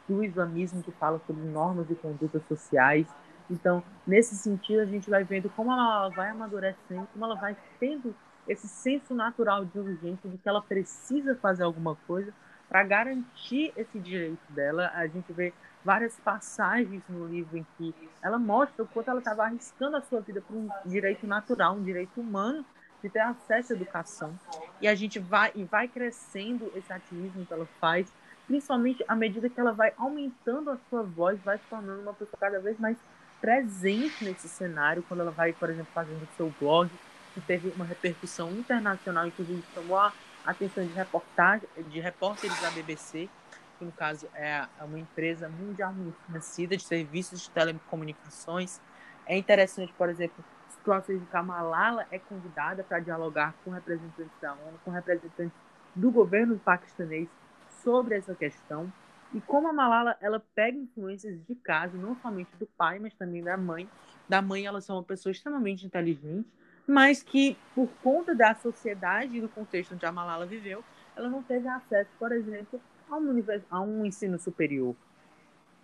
do islamismo que fala sobre normas de conduta sociais. Então, nesse sentido, a gente vai vendo como ela vai amadurecendo, como ela vai tendo esse senso natural de urgência de que ela precisa fazer alguma coisa para garantir esse direito dela. A gente vê várias passagens no livro em que ela mostra o quanto ela estava arriscando a sua vida por um direito natural, um direito humano de ter acesso à educação. E a gente vai e vai crescendo esse ativismo que ela faz, principalmente à medida que ela vai aumentando a sua voz, vai se tornando uma pessoa cada vez mais presente nesse cenário, quando ela vai, por exemplo, fazendo o seu blog, que teve uma repercussão internacional, inclusive chamou a atenção de reportagem, de repórteres da BBC, que no caso é uma empresa mundialmente conhecida de serviços de telecomunicações. É interessante, por exemplo, situações em que a Malala é convidada para dialogar com representantes da ONU, com representantes do governo paquistanês sobre essa questão. E como a Malala ela pega influências de casa, não somente do pai, mas também da mãe. Da mãe, ela é uma pessoa extremamente inteligente, mas que, por conta da sociedade e do contexto onde a Malala viveu, ela não teve acesso, por exemplo, a um, a um ensino superior.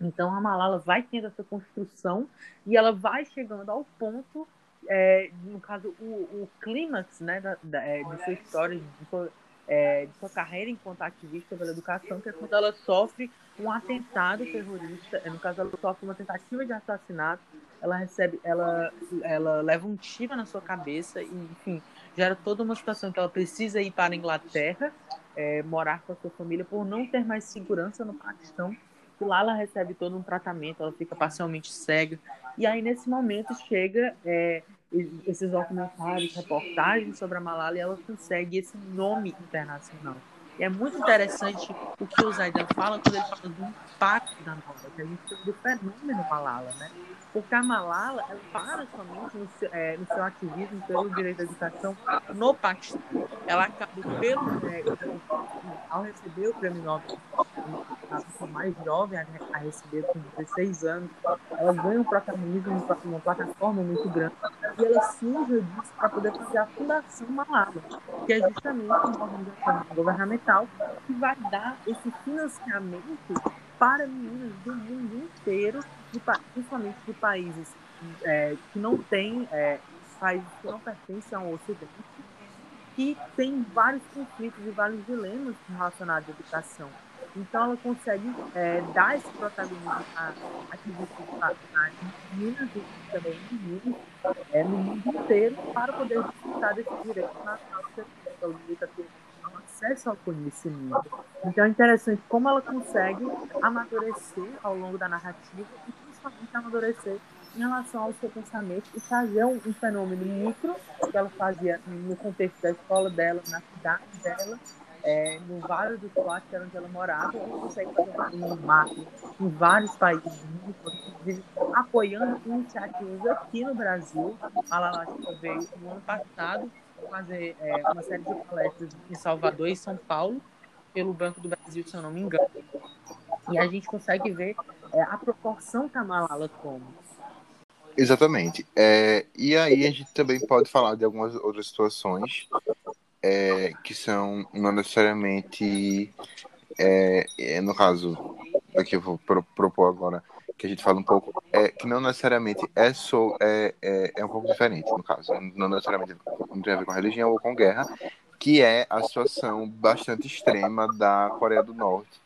Então, a Malala vai tendo essa construção e ela vai chegando ao ponto, é, no caso, o, o clímax né, da, da, é, de sua história, de sua, é, de sua carreira enquanto ativista pela educação, que é quando ela sofre um atentado terrorista, no caso, ela sofre uma tentativa de assassinato ela recebe, ela, ela leva um tiro na sua cabeça e, enfim, gera toda uma situação que ela precisa ir para a Inglaterra, é, morar com a sua família por não ter mais segurança no Paquistão. E lá ela recebe todo um tratamento, ela fica parcialmente cega. E aí, nesse momento, chega é, esses documentários, reportagens sobre a Malala e ela consegue esse nome internacional. E é muito interessante o que o Zaidan fala quando ele fala do impacto da Malala, que a gente tem do fenômeno Malala, né? Porque a Malala, ela para somente no seu, é, no seu ativismo pelo direito à educação no Paquistão. Ela acabou pelo, é, ao receber o prêmio Nobel, a pessoa mais jovem a, a receber com 16 anos, ela ganha um protagonismo em uma plataforma muito grande e ela usa disso para poder fazer a Fundação Malala, que é justamente uma organização governamental que vai dar esse financiamento para meninas do mundo inteiro, principalmente de países é, que não têm, é, países que não pertencem ao Ocidente, que tem vários conflitos e vários dilemas relacionados à educação. Então, ela consegue é, dar esse protagonismo a ativistas meninas e também meninos é, no mundo inteiro para poder disputar desse direito natural que o direito a ter acesso ao conhecimento. Então é interessante como ela consegue amadurecer ao longo da narrativa e principalmente amadurecer em relação ao seu pensamento e fazer um, um fenômeno micro que ela fazia no contexto da escola dela, na cidade dela, é, no Vale do Suá, que era onde ela morava, ela consegue fazer um macro em vários países do inclusive apoiando iniciativas aqui no Brasil. A Lala veio no ano passado fazer é, uma série de palestras em Salvador e São Paulo, pelo Banco do Brasil, se eu não me engano. E a gente consegue ver é, a proporção que a Malala toma. Exatamente. É, e aí a gente também pode falar de algumas outras situações é, que são não necessariamente, é, é no caso, aqui eu vou pro, propor agora, que a gente fala um pouco, é que não necessariamente é, só, é, é, é um pouco diferente, no caso, não necessariamente não tem a ver com religião ou com guerra, que é a situação bastante extrema da Coreia do Norte.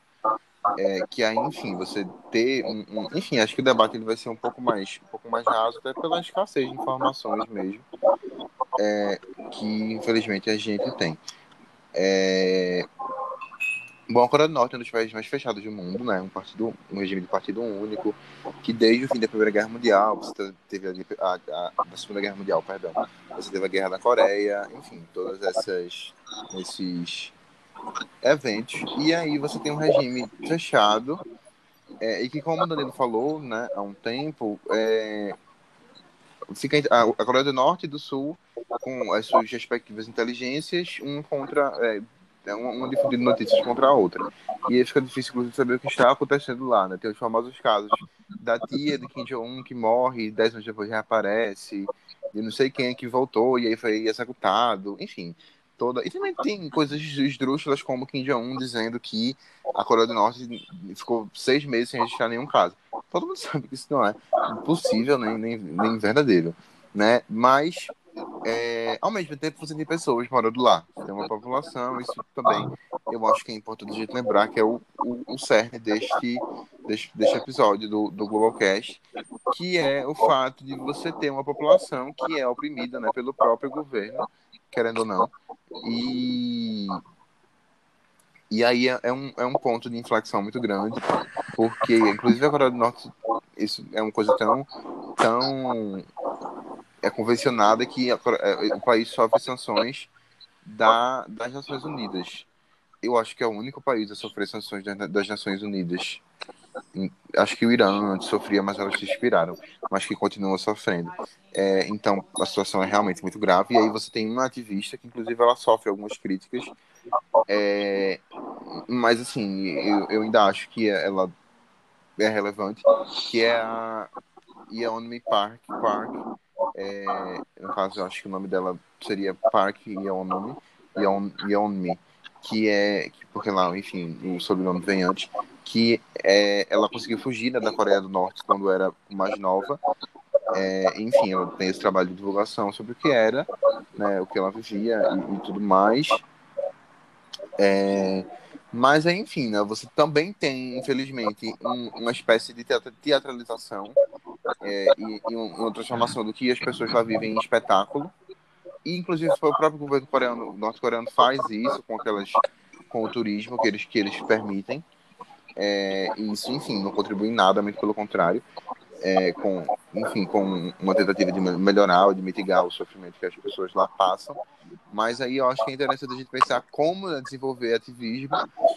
É, que aí, enfim, você ter um, um, enfim, acho que o debate ele vai ser um pouco mais, um pouco mais raso, até pela escassez de informações mesmo, é, que infelizmente a gente tem. É, Bom, a Coreia do Norte é um dos países mais fechados do mundo, né? Um, partido, um regime de partido único, que desde o fim da Primeira Guerra Mundial, você teve a, a, a, Segunda Guerra Mundial, perdão, você teve a Guerra da Coreia, enfim, todas essas esses eventos. E aí você tem um regime fechado é, e que, como o Danilo falou né, há um tempo, é, fica a, a Coreia do Norte e do Sul com as suas respectivas inteligências, um contra é, é uma difundindo notícias contra a outra. E aí fica difícil, inclusive, saber o que está acontecendo lá, né? Tem os famosos casos da tia de Kim Jong-un que morre, dez anos depois reaparece, e não sei quem é que voltou e aí foi executado, enfim. Toda... E também tem coisas esdrúxulas como Kim Jong-un dizendo que a Coreia do Norte ficou seis meses sem registrar nenhum caso. Todo mundo <laughs> sabe que isso não é possível nem, nem, nem verdadeiro, né? Mas é, ao mesmo tempo você tem pessoas morando lá, tem uma população, isso também eu acho que é importante a gente lembrar que é o, o, o cerne deste, deste, deste episódio do, do Globalcast, que é o fato de você ter uma população que é oprimida né, pelo próprio governo, querendo ou não, e, e aí é, é um, é um ponto de inflexão muito grande, porque inclusive a Coreia do Norte, isso é uma coisa tão, tão é convencionada que é, o país sofre sanções da, das Nações Unidas. Eu acho que é o único país a sofrer sanções das, das Nações Unidas. Acho que o Irã antes sofria, mas elas se inspiraram, mas que continua sofrendo. É, então, a situação é realmente muito grave. E aí você tem uma ativista que, inclusive, ela sofre algumas críticas. É, mas, assim, eu, eu ainda acho que ela é relevante, que é a Yeonmi Park, Park é, no caso, eu acho que o nome dela seria Park Yeonmi, Yeon, Yeonmi, que é, porque lá, enfim, o sobrenome vem antes, que é, ela conseguiu fugir né, da Coreia do Norte quando era mais nova. É, enfim, ela tem esse trabalho de divulgação sobre o que era, né, o que ela vivia e, e tudo mais. É, mas, enfim, né, você também tem, infelizmente, um, uma espécie de teatralização é, e, e, uma transformação do que as pessoas lá vivem em espetáculo. E, inclusive, o próprio governo coreano, norte-coreano faz isso com aquelas com o turismo que eles, que eles permitem. É, isso, enfim, não contribui em nada, muito pelo contrário. É, com, enfim, com uma tentativa de melhorar ou de mitigar o sofrimento que as pessoas lá passam. Mas aí eu acho que é interessante a gente pensar como desenvolver ativismo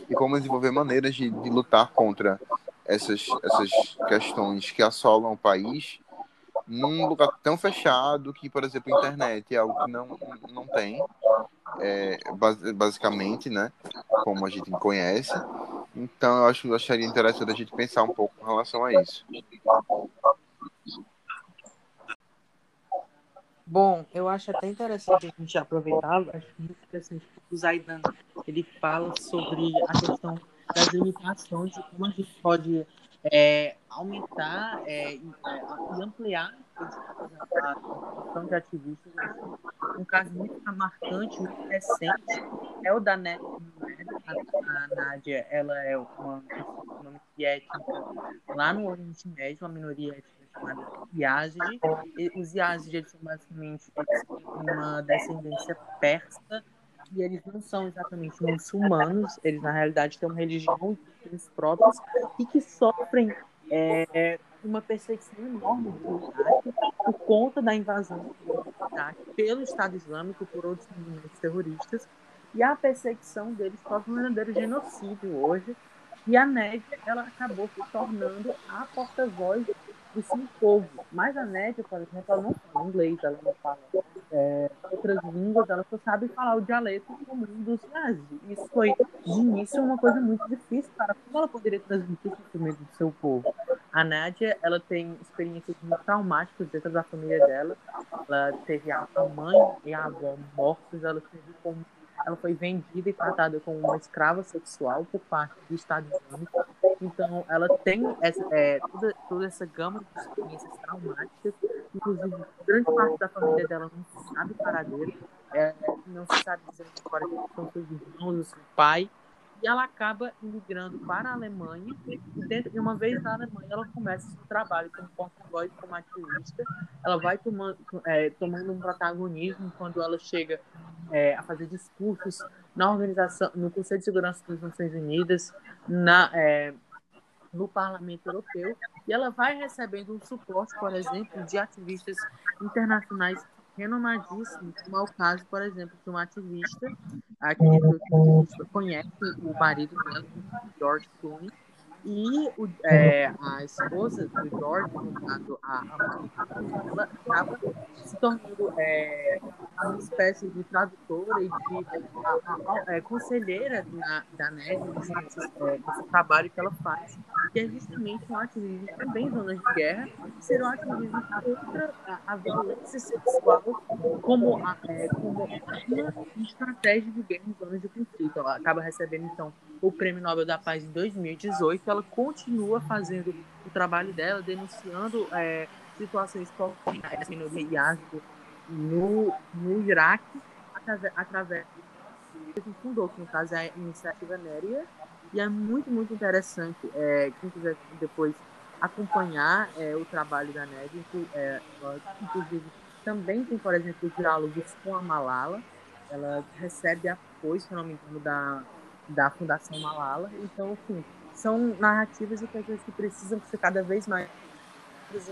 e como desenvolver maneiras de, de lutar contra essas, essas questões que assolam o país num lugar tão fechado que, por exemplo, a internet é algo que não, não tem, é, basicamente, né? Como a gente conhece. Então, eu acho, eu acharia interessante a gente pensar um pouco com relação a isso. Bom, eu acho até interessante a gente aproveitar, acho muito interessante o Zaidan ele fala sobre a questão das limitações de como a gente pode é, aumentar é, e, é, e, ampliar a questão de ativistas. Um caso muito marcante, muito recente, é o da Nádia. A, Nádia, ela é uma minoria étnica lá no Oriente Médio, uma minoria étnica Yazid. Os Yazid são basicamente uma descendência persa e eles não são exatamente muçulmanos, eles na realidade têm uma religião eles e que sofrem é, uma perseguição enorme do Iraque por conta da invasão do Iraque pelo Estado Islâmico por outros movimentos terroristas e a perseguição deles sofre um verdadeiro genocídio hoje e a Nédia ela acabou se tornando a porta-voz do seu povo. Mas a Nédia, por exemplo, ela não fala inglês, ela não fala é, outras línguas, ela só sabe falar o dialeto comum dos nazis. Isso foi, de início, uma coisa muito difícil, para como ela poderia transmitir o sofrimento do seu povo. A Nádia, ela tem experiências muito traumáticas dentro da família dela. Ela teve a mãe e a avó mortos, ela teve como ela foi vendida e tratada como uma escrava sexual por parte do Estado Islâmico. Então, ela tem essa, é, toda, toda essa gama de experiências traumáticas. Inclusive, grande parte da família dela não sabe paradeiro, é, não se sabe dizer agora que são seus irmãos, o seu pai. E ela acaba imigrando para a Alemanha. E, dentro, e uma vez na Alemanha, ela começa seu trabalho como porta-voz, como ativista. Ela vai tomando, é, tomando um protagonismo quando ela chega é, a fazer discursos na organização, no Conselho de Segurança das Nações Unidas, na, é, no Parlamento Europeu, e ela vai recebendo um suporte, por exemplo, de ativistas internacionais renomadíssimos, como é o caso, por exemplo, de uma ativista, acredito que conhece o marido dela, George Clooney, e o, é, a esposa do George, no caso, a Amanda, ela acaba se tornando é, uma espécie de tradutora e de a, a, a, é, conselheira na, da nesse, é, nesse, trabalho que ela faz, que é justamente um ativismo também em zonas de guerra, ser um ativismo contra a, violência sexual como, é, como uma estratégia de guerra em zonas de conflito. Ela acaba recebendo, então, o Prêmio Nobel da Paz em 2018, ela continua fazendo o trabalho dela, denunciando é, situações como no Riasco, no, no Iraque, através, através que fundou, que no caso é a Iniciativa Néria, e é muito, muito interessante, é, quem quiser depois acompanhar é, o trabalho da NED, é, inclusive também tem, por exemplo, diálogos com a Malala, ela recebe apoio, se não me engano, da da Fundação Malala. Então, assim, são narrativas e coisas que precisam ser cada vez mais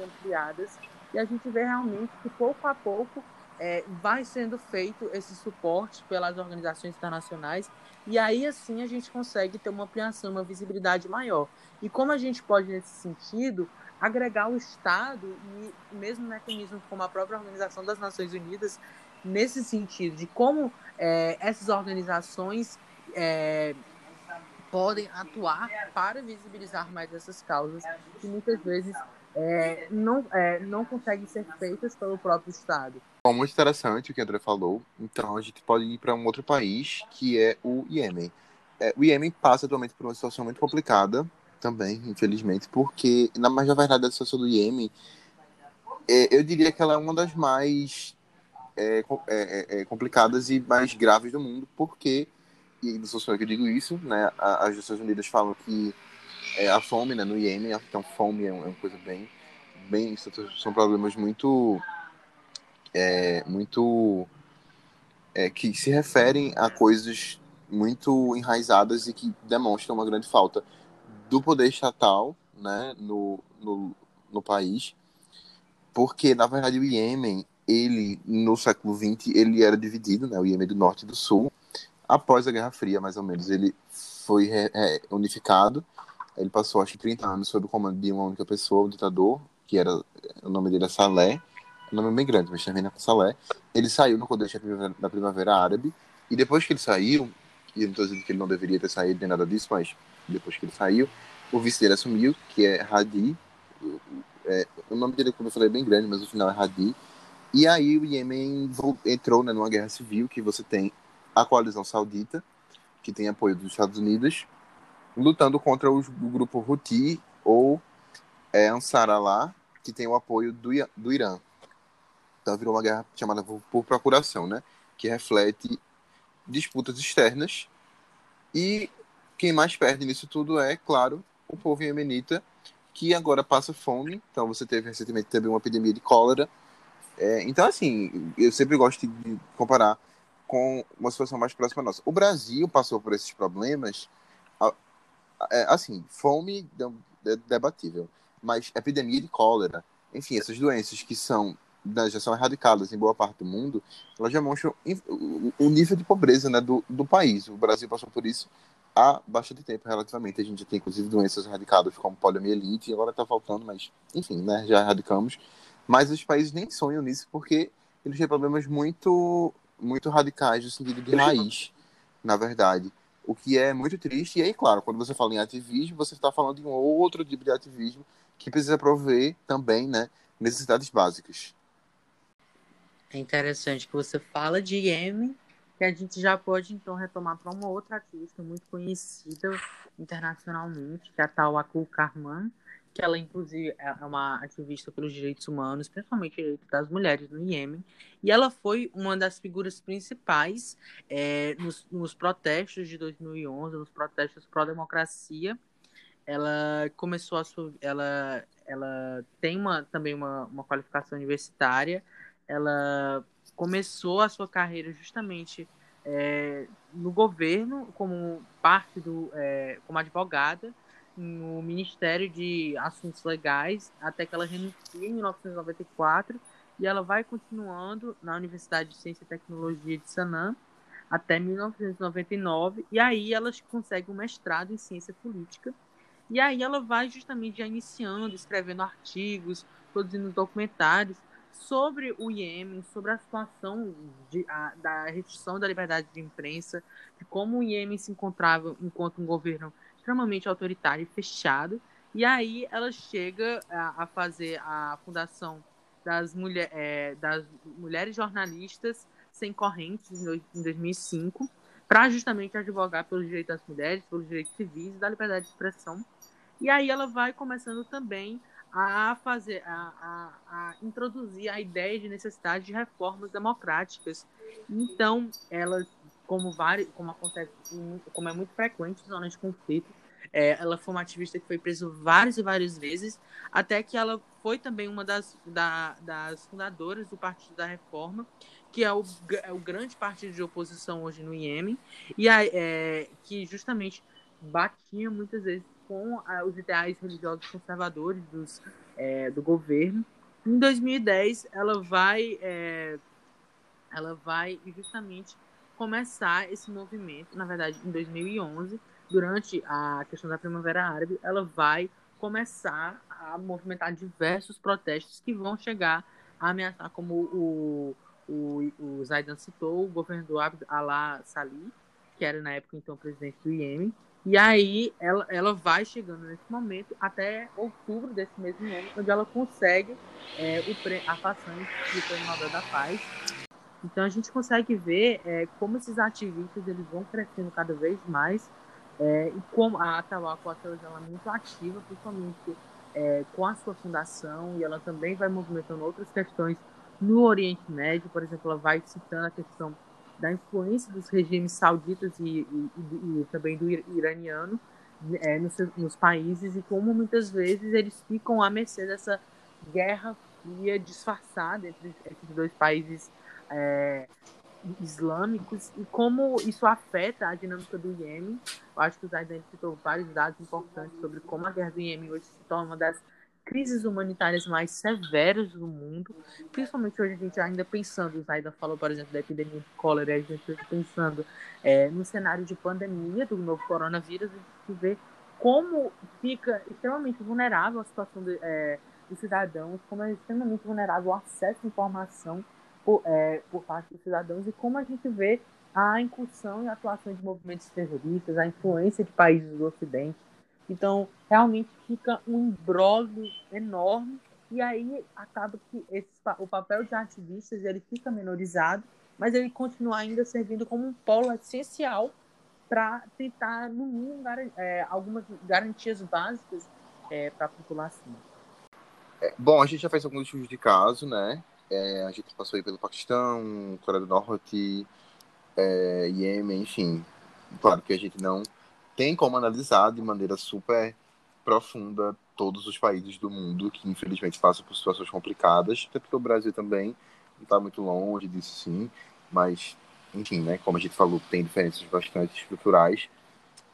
ampliadas. E a gente vê realmente que pouco a pouco é, vai sendo feito esse suporte pelas organizações internacionais e aí assim a gente consegue ter uma ampliação, uma visibilidade maior. E como a gente pode nesse sentido agregar o Estado e mesmo mecanismos como a própria Organização das Nações Unidas nesse sentido de como é, essas organizações é, podem atuar para visibilizar mais essas causas que muitas vezes é, não, é, não conseguem ser feitas pelo próprio Estado. Bom, muito interessante o que o André falou. Então a gente pode ir para um outro país, que é o Iêmen. É, o Iêmen passa atualmente por uma situação muito complicada também, infelizmente, porque, na, mas na verdade a situação do Iêmen, é, eu diria que ela é uma das mais é, é, complicadas e mais graves do mundo, porque e não sou eu que digo isso, né? As Nações Unidas falam que é, a fome né, no Iêmen, então fome é, uma coisa bem, bem são problemas muito, é, muito é, que se referem a coisas muito enraizadas e que demonstram uma grande falta do poder estatal, né, no, no, no país, porque na verdade o Iêmen ele no século XX ele era dividido, né, o Iêmen do norte e do sul, após a Guerra Fria, mais ou menos. Ele foi unificado. Ele passou, acho que 30 anos sob o comando de uma única pessoa, um ditador, que era. O nome dele é Salé. O nome é bem grande, mas termina com Salé. Ele saiu no poder da Primavera Árabe. E depois que ele saiu, e eu não estou dizendo que ele não deveria ter saído nem nada disso, mas depois que ele saiu, o vice dele assumiu, que é Hadi. É, o nome dele, como eu falei, é bem grande, mas o final é Hadi. E aí o Iêmen entrou né, numa guerra civil que você tem a coalizão saudita, que tem apoio dos Estados Unidos, lutando contra os, o grupo Houthi ou é, Ansar que tem o apoio do, do Irã. Então virou uma guerra chamada por, por procuração, né? Que reflete disputas externas. E quem mais perde nisso tudo é, claro, o povo iemenita, que agora passa fome. Então você teve recentemente também uma epidemia de cólera. É, então, assim, eu sempre gosto de comparar com uma situação mais próxima nossa. O Brasil passou por esses problemas, é, assim, fome é debatível, mas epidemia de cólera, enfim, essas doenças que são né, já são erradicadas em boa parte do mundo, elas já mostram o nível de pobreza né, do, do país. O Brasil passou por isso há bastante tempo, relativamente. A gente já tem, inclusive, doenças erradicadas como poliomielite, e agora está faltando, mas, enfim, né, já erradicamos. Mas os países nem sonham nisso porque eles têm problemas muito muito radicais no sentido de raiz, na verdade. O que é muito triste. E aí, claro, quando você fala em ativismo, você está falando de um outro tipo de ativismo que precisa prover também né, necessidades básicas. É interessante que você fala de Iêmen, que a gente já pode então retomar para uma outra ativista muito conhecida internacionalmente, que é a Tawakkul Karman, que ela inclusive é uma ativista pelos direitos humanos, principalmente direitos das mulheres no Iêmen, e ela foi uma das figuras principais é, nos, nos, protestos de 2011, nos protestos pró-democracia. Ela começou a sua, ela, ela tem uma, também uma, uma qualificação universitária. Ela começou a sua carreira justamente é, no governo como parte do, é, como advogada no Ministério de Assuntos Legais até que ela renuncia em 1994 e ela vai continuando na Universidade de Ciência e Tecnologia de Sanam até 1999, e aí ela consegue um mestrado em ciência política, e aí ela vai justamente já iniciando, escrevendo artigos, produzindo documentários sobre o Iêmen, sobre a situação de, a, da restrição da liberdade de imprensa, de como o Iêmen se encontrava enquanto um governo extremamente autoritário e fechado, e aí ela chega a, a fazer a fundação das, mulher, é, das mulheres jornalistas sem correntes em 2005, para justamente advogar pelos direitos das mulheres, pelos direitos civis e da liberdade de expressão. E aí ela vai começando também a fazer, a, a, a introduzir a ideia de necessidade de reformas democráticas. Então, ela, como vários, como acontece, como é muito frequente nas zonas de conflito, é, ela foi uma ativista que foi presa várias e várias vezes, até que ela foi também uma das, da, das fundadoras do Partido da Reforma, que é o, é o grande partido de oposição hoje no Iêmen, e a, é, que justamente batia muitas vezes com a, os ideais religiosos conservadores dos, é, do governo. Em 2010, ela vai, é, ela vai justamente começar esse movimento, na verdade, em 2011, durante a questão da Primavera Árabe, ela vai começar a movimentar diversos protestos que vão chegar a ameaçar, como o, o, o Zaidan citou, o governador Abd Allah Salih, que era na época então presidente do Iêmen, e aí ela, ela vai chegando nesse momento até outubro desse mesmo ano, onde ela consegue é, o, a façanha do Prêmio Nobel da Paz. Então a gente consegue ver é, como esses ativistas eles vão crescendo cada vez mais é, e como a Atahualpa ela é muito ativa, principalmente é, com a sua fundação, e ela também vai movimentando outras questões no Oriente Médio, por exemplo, ela vai citando a questão da influência dos regimes sauditas e, e, e, e também do iraniano é, nos, nos, países e como muitas vezes eles ficam à mercê dessa guerra fria disfarçada entre esses dois países é, islâmicos e como isso afeta a dinâmica do Iêmen. Eu acho que o Zaidan citou vários dados importantes sobre como a guerra do Iêmen hoje se torna uma das crises humanitárias mais severas do mundo, principalmente hoje a gente ainda pensando, o Zaidan falou, por exemplo, da epidemia de cólera, a gente pensando é, no cenário de pandemia do novo coronavírus, a gente vê como fica extremamente vulnerável a situação é, dos cidadãos, como é extremamente vulnerável o acesso à informação por, é, por parte dos cidadãos e como a gente vê a incursão e a atuação de movimentos terroristas, a influência de países do Ocidente. Então, realmente fica um imbróglio enorme e aí acaba que esse, o papel de ativistas ele fica menorizado, mas ele continua ainda servindo como um polo essencial para tentar, no mínimo, é, algumas garantias básicas é, para a população. É, bom, a gente já fez alguns estudos de caso, né? É, a gente passou aí pelo Paquistão, Coreia do Norte, é, Iêmen, enfim. Claro que a gente não tem como analisar de maneira super profunda todos os países do mundo que infelizmente passam por situações complicadas, até porque o Brasil também está muito longe disso sim, mas enfim, né, como a gente falou, tem diferenças bastante estruturais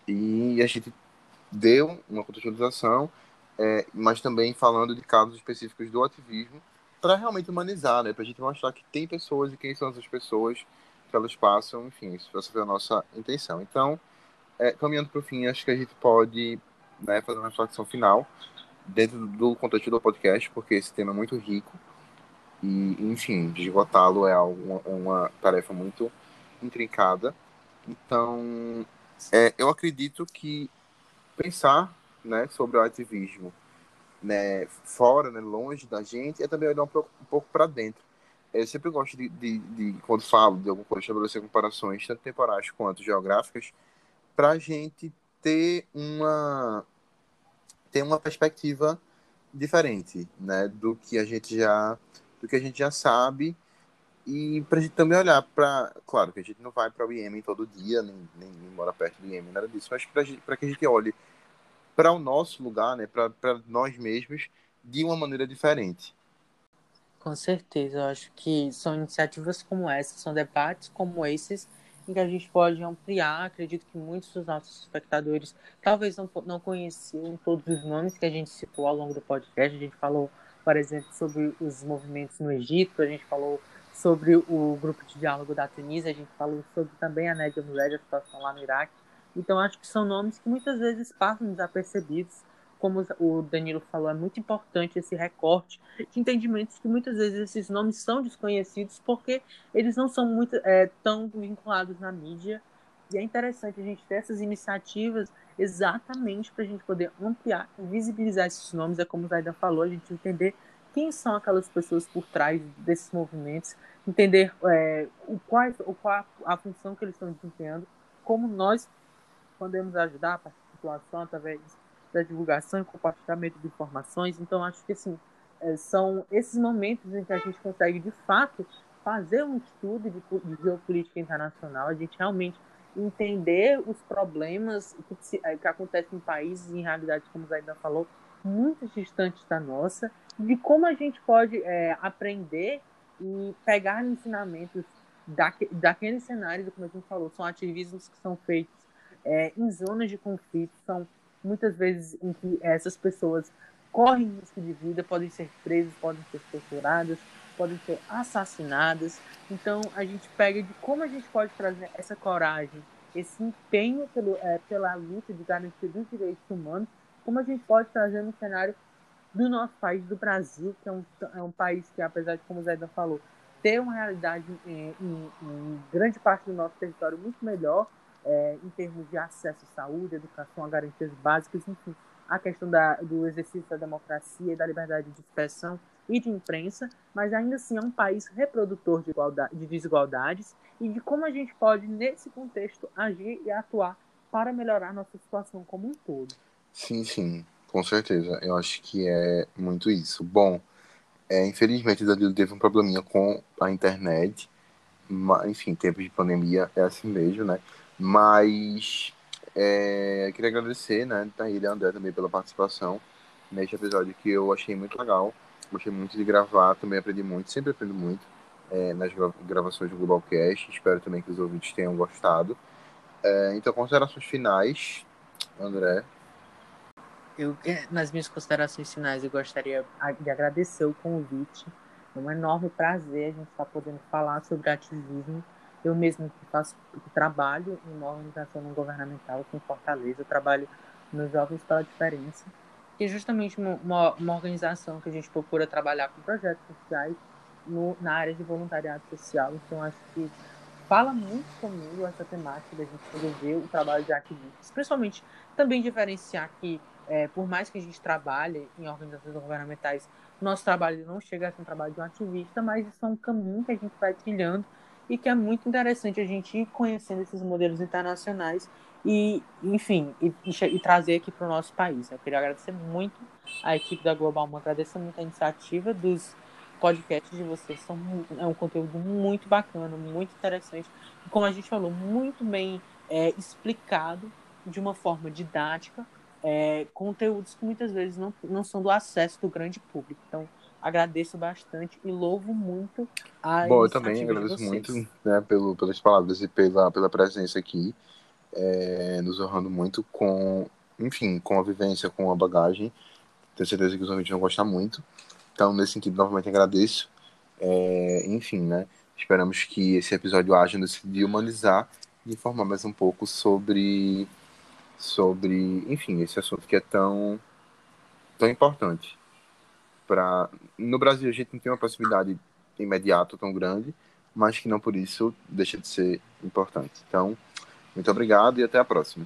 e a gente deu uma contextualização, é, mas também falando de casos específicos do ativismo para realmente humanizar, né? Para a gente mostrar que tem pessoas e quem são essas pessoas que elas passam, enfim, essa foi a nossa intenção. Então, é, caminhando para o fim, acho que a gente pode né, fazer uma reflexão final dentro do contexto do podcast, porque esse tema é muito rico e, enfim, esgotá-lo é uma, uma, tarefa muito intrincada. Então, é, eu acredito que pensar né, sobre o ativismo né, fora, né, longe da gente, é também olhar um pouco, um pouco para dentro. Eu sempre gosto de, de, de, quando falo de alguma coisa, estabelecer comparações, tanto temporais quanto geográficas, para a gente ter uma, ter uma perspectiva diferente né, do que a gente já do que a gente já sabe e para a gente também olhar para claro que a gente não vai para o Iêmen todo dia nem, nem, nem mora perto do Iêmen nada disso mas para que a gente olhe para o nosso lugar, né, para nós mesmos, de uma maneira diferente. Com certeza, eu acho que são iniciativas como essas, são debates como esses, em que a gente pode ampliar. Acredito que muitos dos nossos espectadores talvez não, não conheciam todos os nomes que a gente citou ao longo do podcast. A gente falou por exemplo, sobre os movimentos no Egito, a gente falou sobre o grupo de diálogo da Tunísia, a gente falou sobre também a Nédia Mulher, a situação lá no Iraque. Então, acho que são nomes que muitas vezes passam desapercebidos. Como o Danilo falou, é muito importante esse recorte de entendimentos que muitas vezes esses nomes são desconhecidos porque eles não são muito é, tão vinculados na mídia. E é interessante a gente ter essas iniciativas exatamente para a gente poder ampliar, visibilizar esses nomes. É como o Zaidan falou, a gente entender quem são aquelas pessoas por trás desses movimentos, entender é, o, qual, o qual a função que eles estão desempenhando, como nós podemos ajudar a população através da divulgação e compartilhamento de informações. Então, acho que assim, é, são esses momentos em que a gente consegue, de fato, fazer um estudo de, de geopolítica internacional, a gente realmente entender os problemas que, é, que acontecem em países, em realidades, como o Zaidan falou, muito distantes da nossa, de como a gente pode é, aprender e pegar ensinamentos daque, daquele cenário, como a gente falou, são ativismos que são feitos é, em zonas de conflito, são muitas vezes em que essas pessoas correm risco de vida, podem ser presas, podem ser torturadas, podem ser assassinadas. Então a gente pega de como a gente pode trazer essa coragem, esse empenho pelo, é, pela luta de garantia dos direitos humanos como a gente pode trazer no cenário do nosso país, do Brasil, que é um, é um país que, apesar de, como o Zé falou, ter uma realidade em, em, em, grande parte do nosso território muito melhor, é, em termos de acesso à saúde, educação, a garantias básicas, enfim, a questão da, do exercício da democracia e da liberdade de expressão e de imprensa, mas ainda assim é um país reprodutor de, de desigualdades e de como a gente pode, nesse contexto, agir e atuar para melhorar nossa situação como um todo. Sim, sim, com certeza. Eu acho que é muito isso. Bom, é, infelizmente Danilo teve um probleminha com a internet. Mas, enfim, tempo de pandemia é assim mesmo, né? Mas é, queria agradecer, né, a ele e André também pela participação neste episódio que eu achei muito legal. Gostei muito de gravar, também aprendi muito, sempre aprendo muito é, nas gravações do Globalcast. Espero também que os ouvintes tenham gostado. É, então, considerações finais, André eu, é, nas minhas considerações finais, eu gostaria de agradecer o convite. É um enorme prazer a gente estar podendo falar sobre ativismo. Eu mesmo que faço trabalho em uma organização não governamental aqui em Fortaleza, eu trabalho nos Jovens pela Diferença, que é justamente uma, uma organização que a gente procura trabalhar com projetos sociais no, na área de voluntariado social. Então, acho que fala muito comigo essa temática da gente poder ver o trabalho de ativistas, principalmente também diferenciar que é, por mais que a gente trabalhe em organizações governamentais, nosso trabalho não chega a ser um trabalho de um ativista, mas isso é um caminho que a gente vai trilhando e que é muito interessante a gente ir conhecendo esses modelos internacionais e, enfim, e, e trazer aqui para o nosso país. Eu queria agradecer muito a equipe da Global One, agradecer muito a iniciativa dos podcasts de vocês. São, é um conteúdo muito bacana, muito interessante. E, como a gente falou, muito bem é, explicado de uma forma didática é, conteúdos que muitas vezes não, não são do acesso do grande público. Então, agradeço bastante e louvo muito a Bom, eu também agradeço muito né, pelo, pelas palavras e pela, pela presença aqui, é, nos honrando muito com, enfim, com a vivência, com a bagagem. Tenho certeza que os ouvintes vão gostar muito. Então, nesse sentido, novamente agradeço. É, enfim, né? Esperamos que esse episódio haja de humanizar e informar mais um pouco sobre sobre, enfim, esse assunto que é tão, tão importante. Pra... No Brasil, a gente não tem uma possibilidade imediata tão grande, mas que não por isso deixa de ser importante. Então, muito obrigado e até a próxima.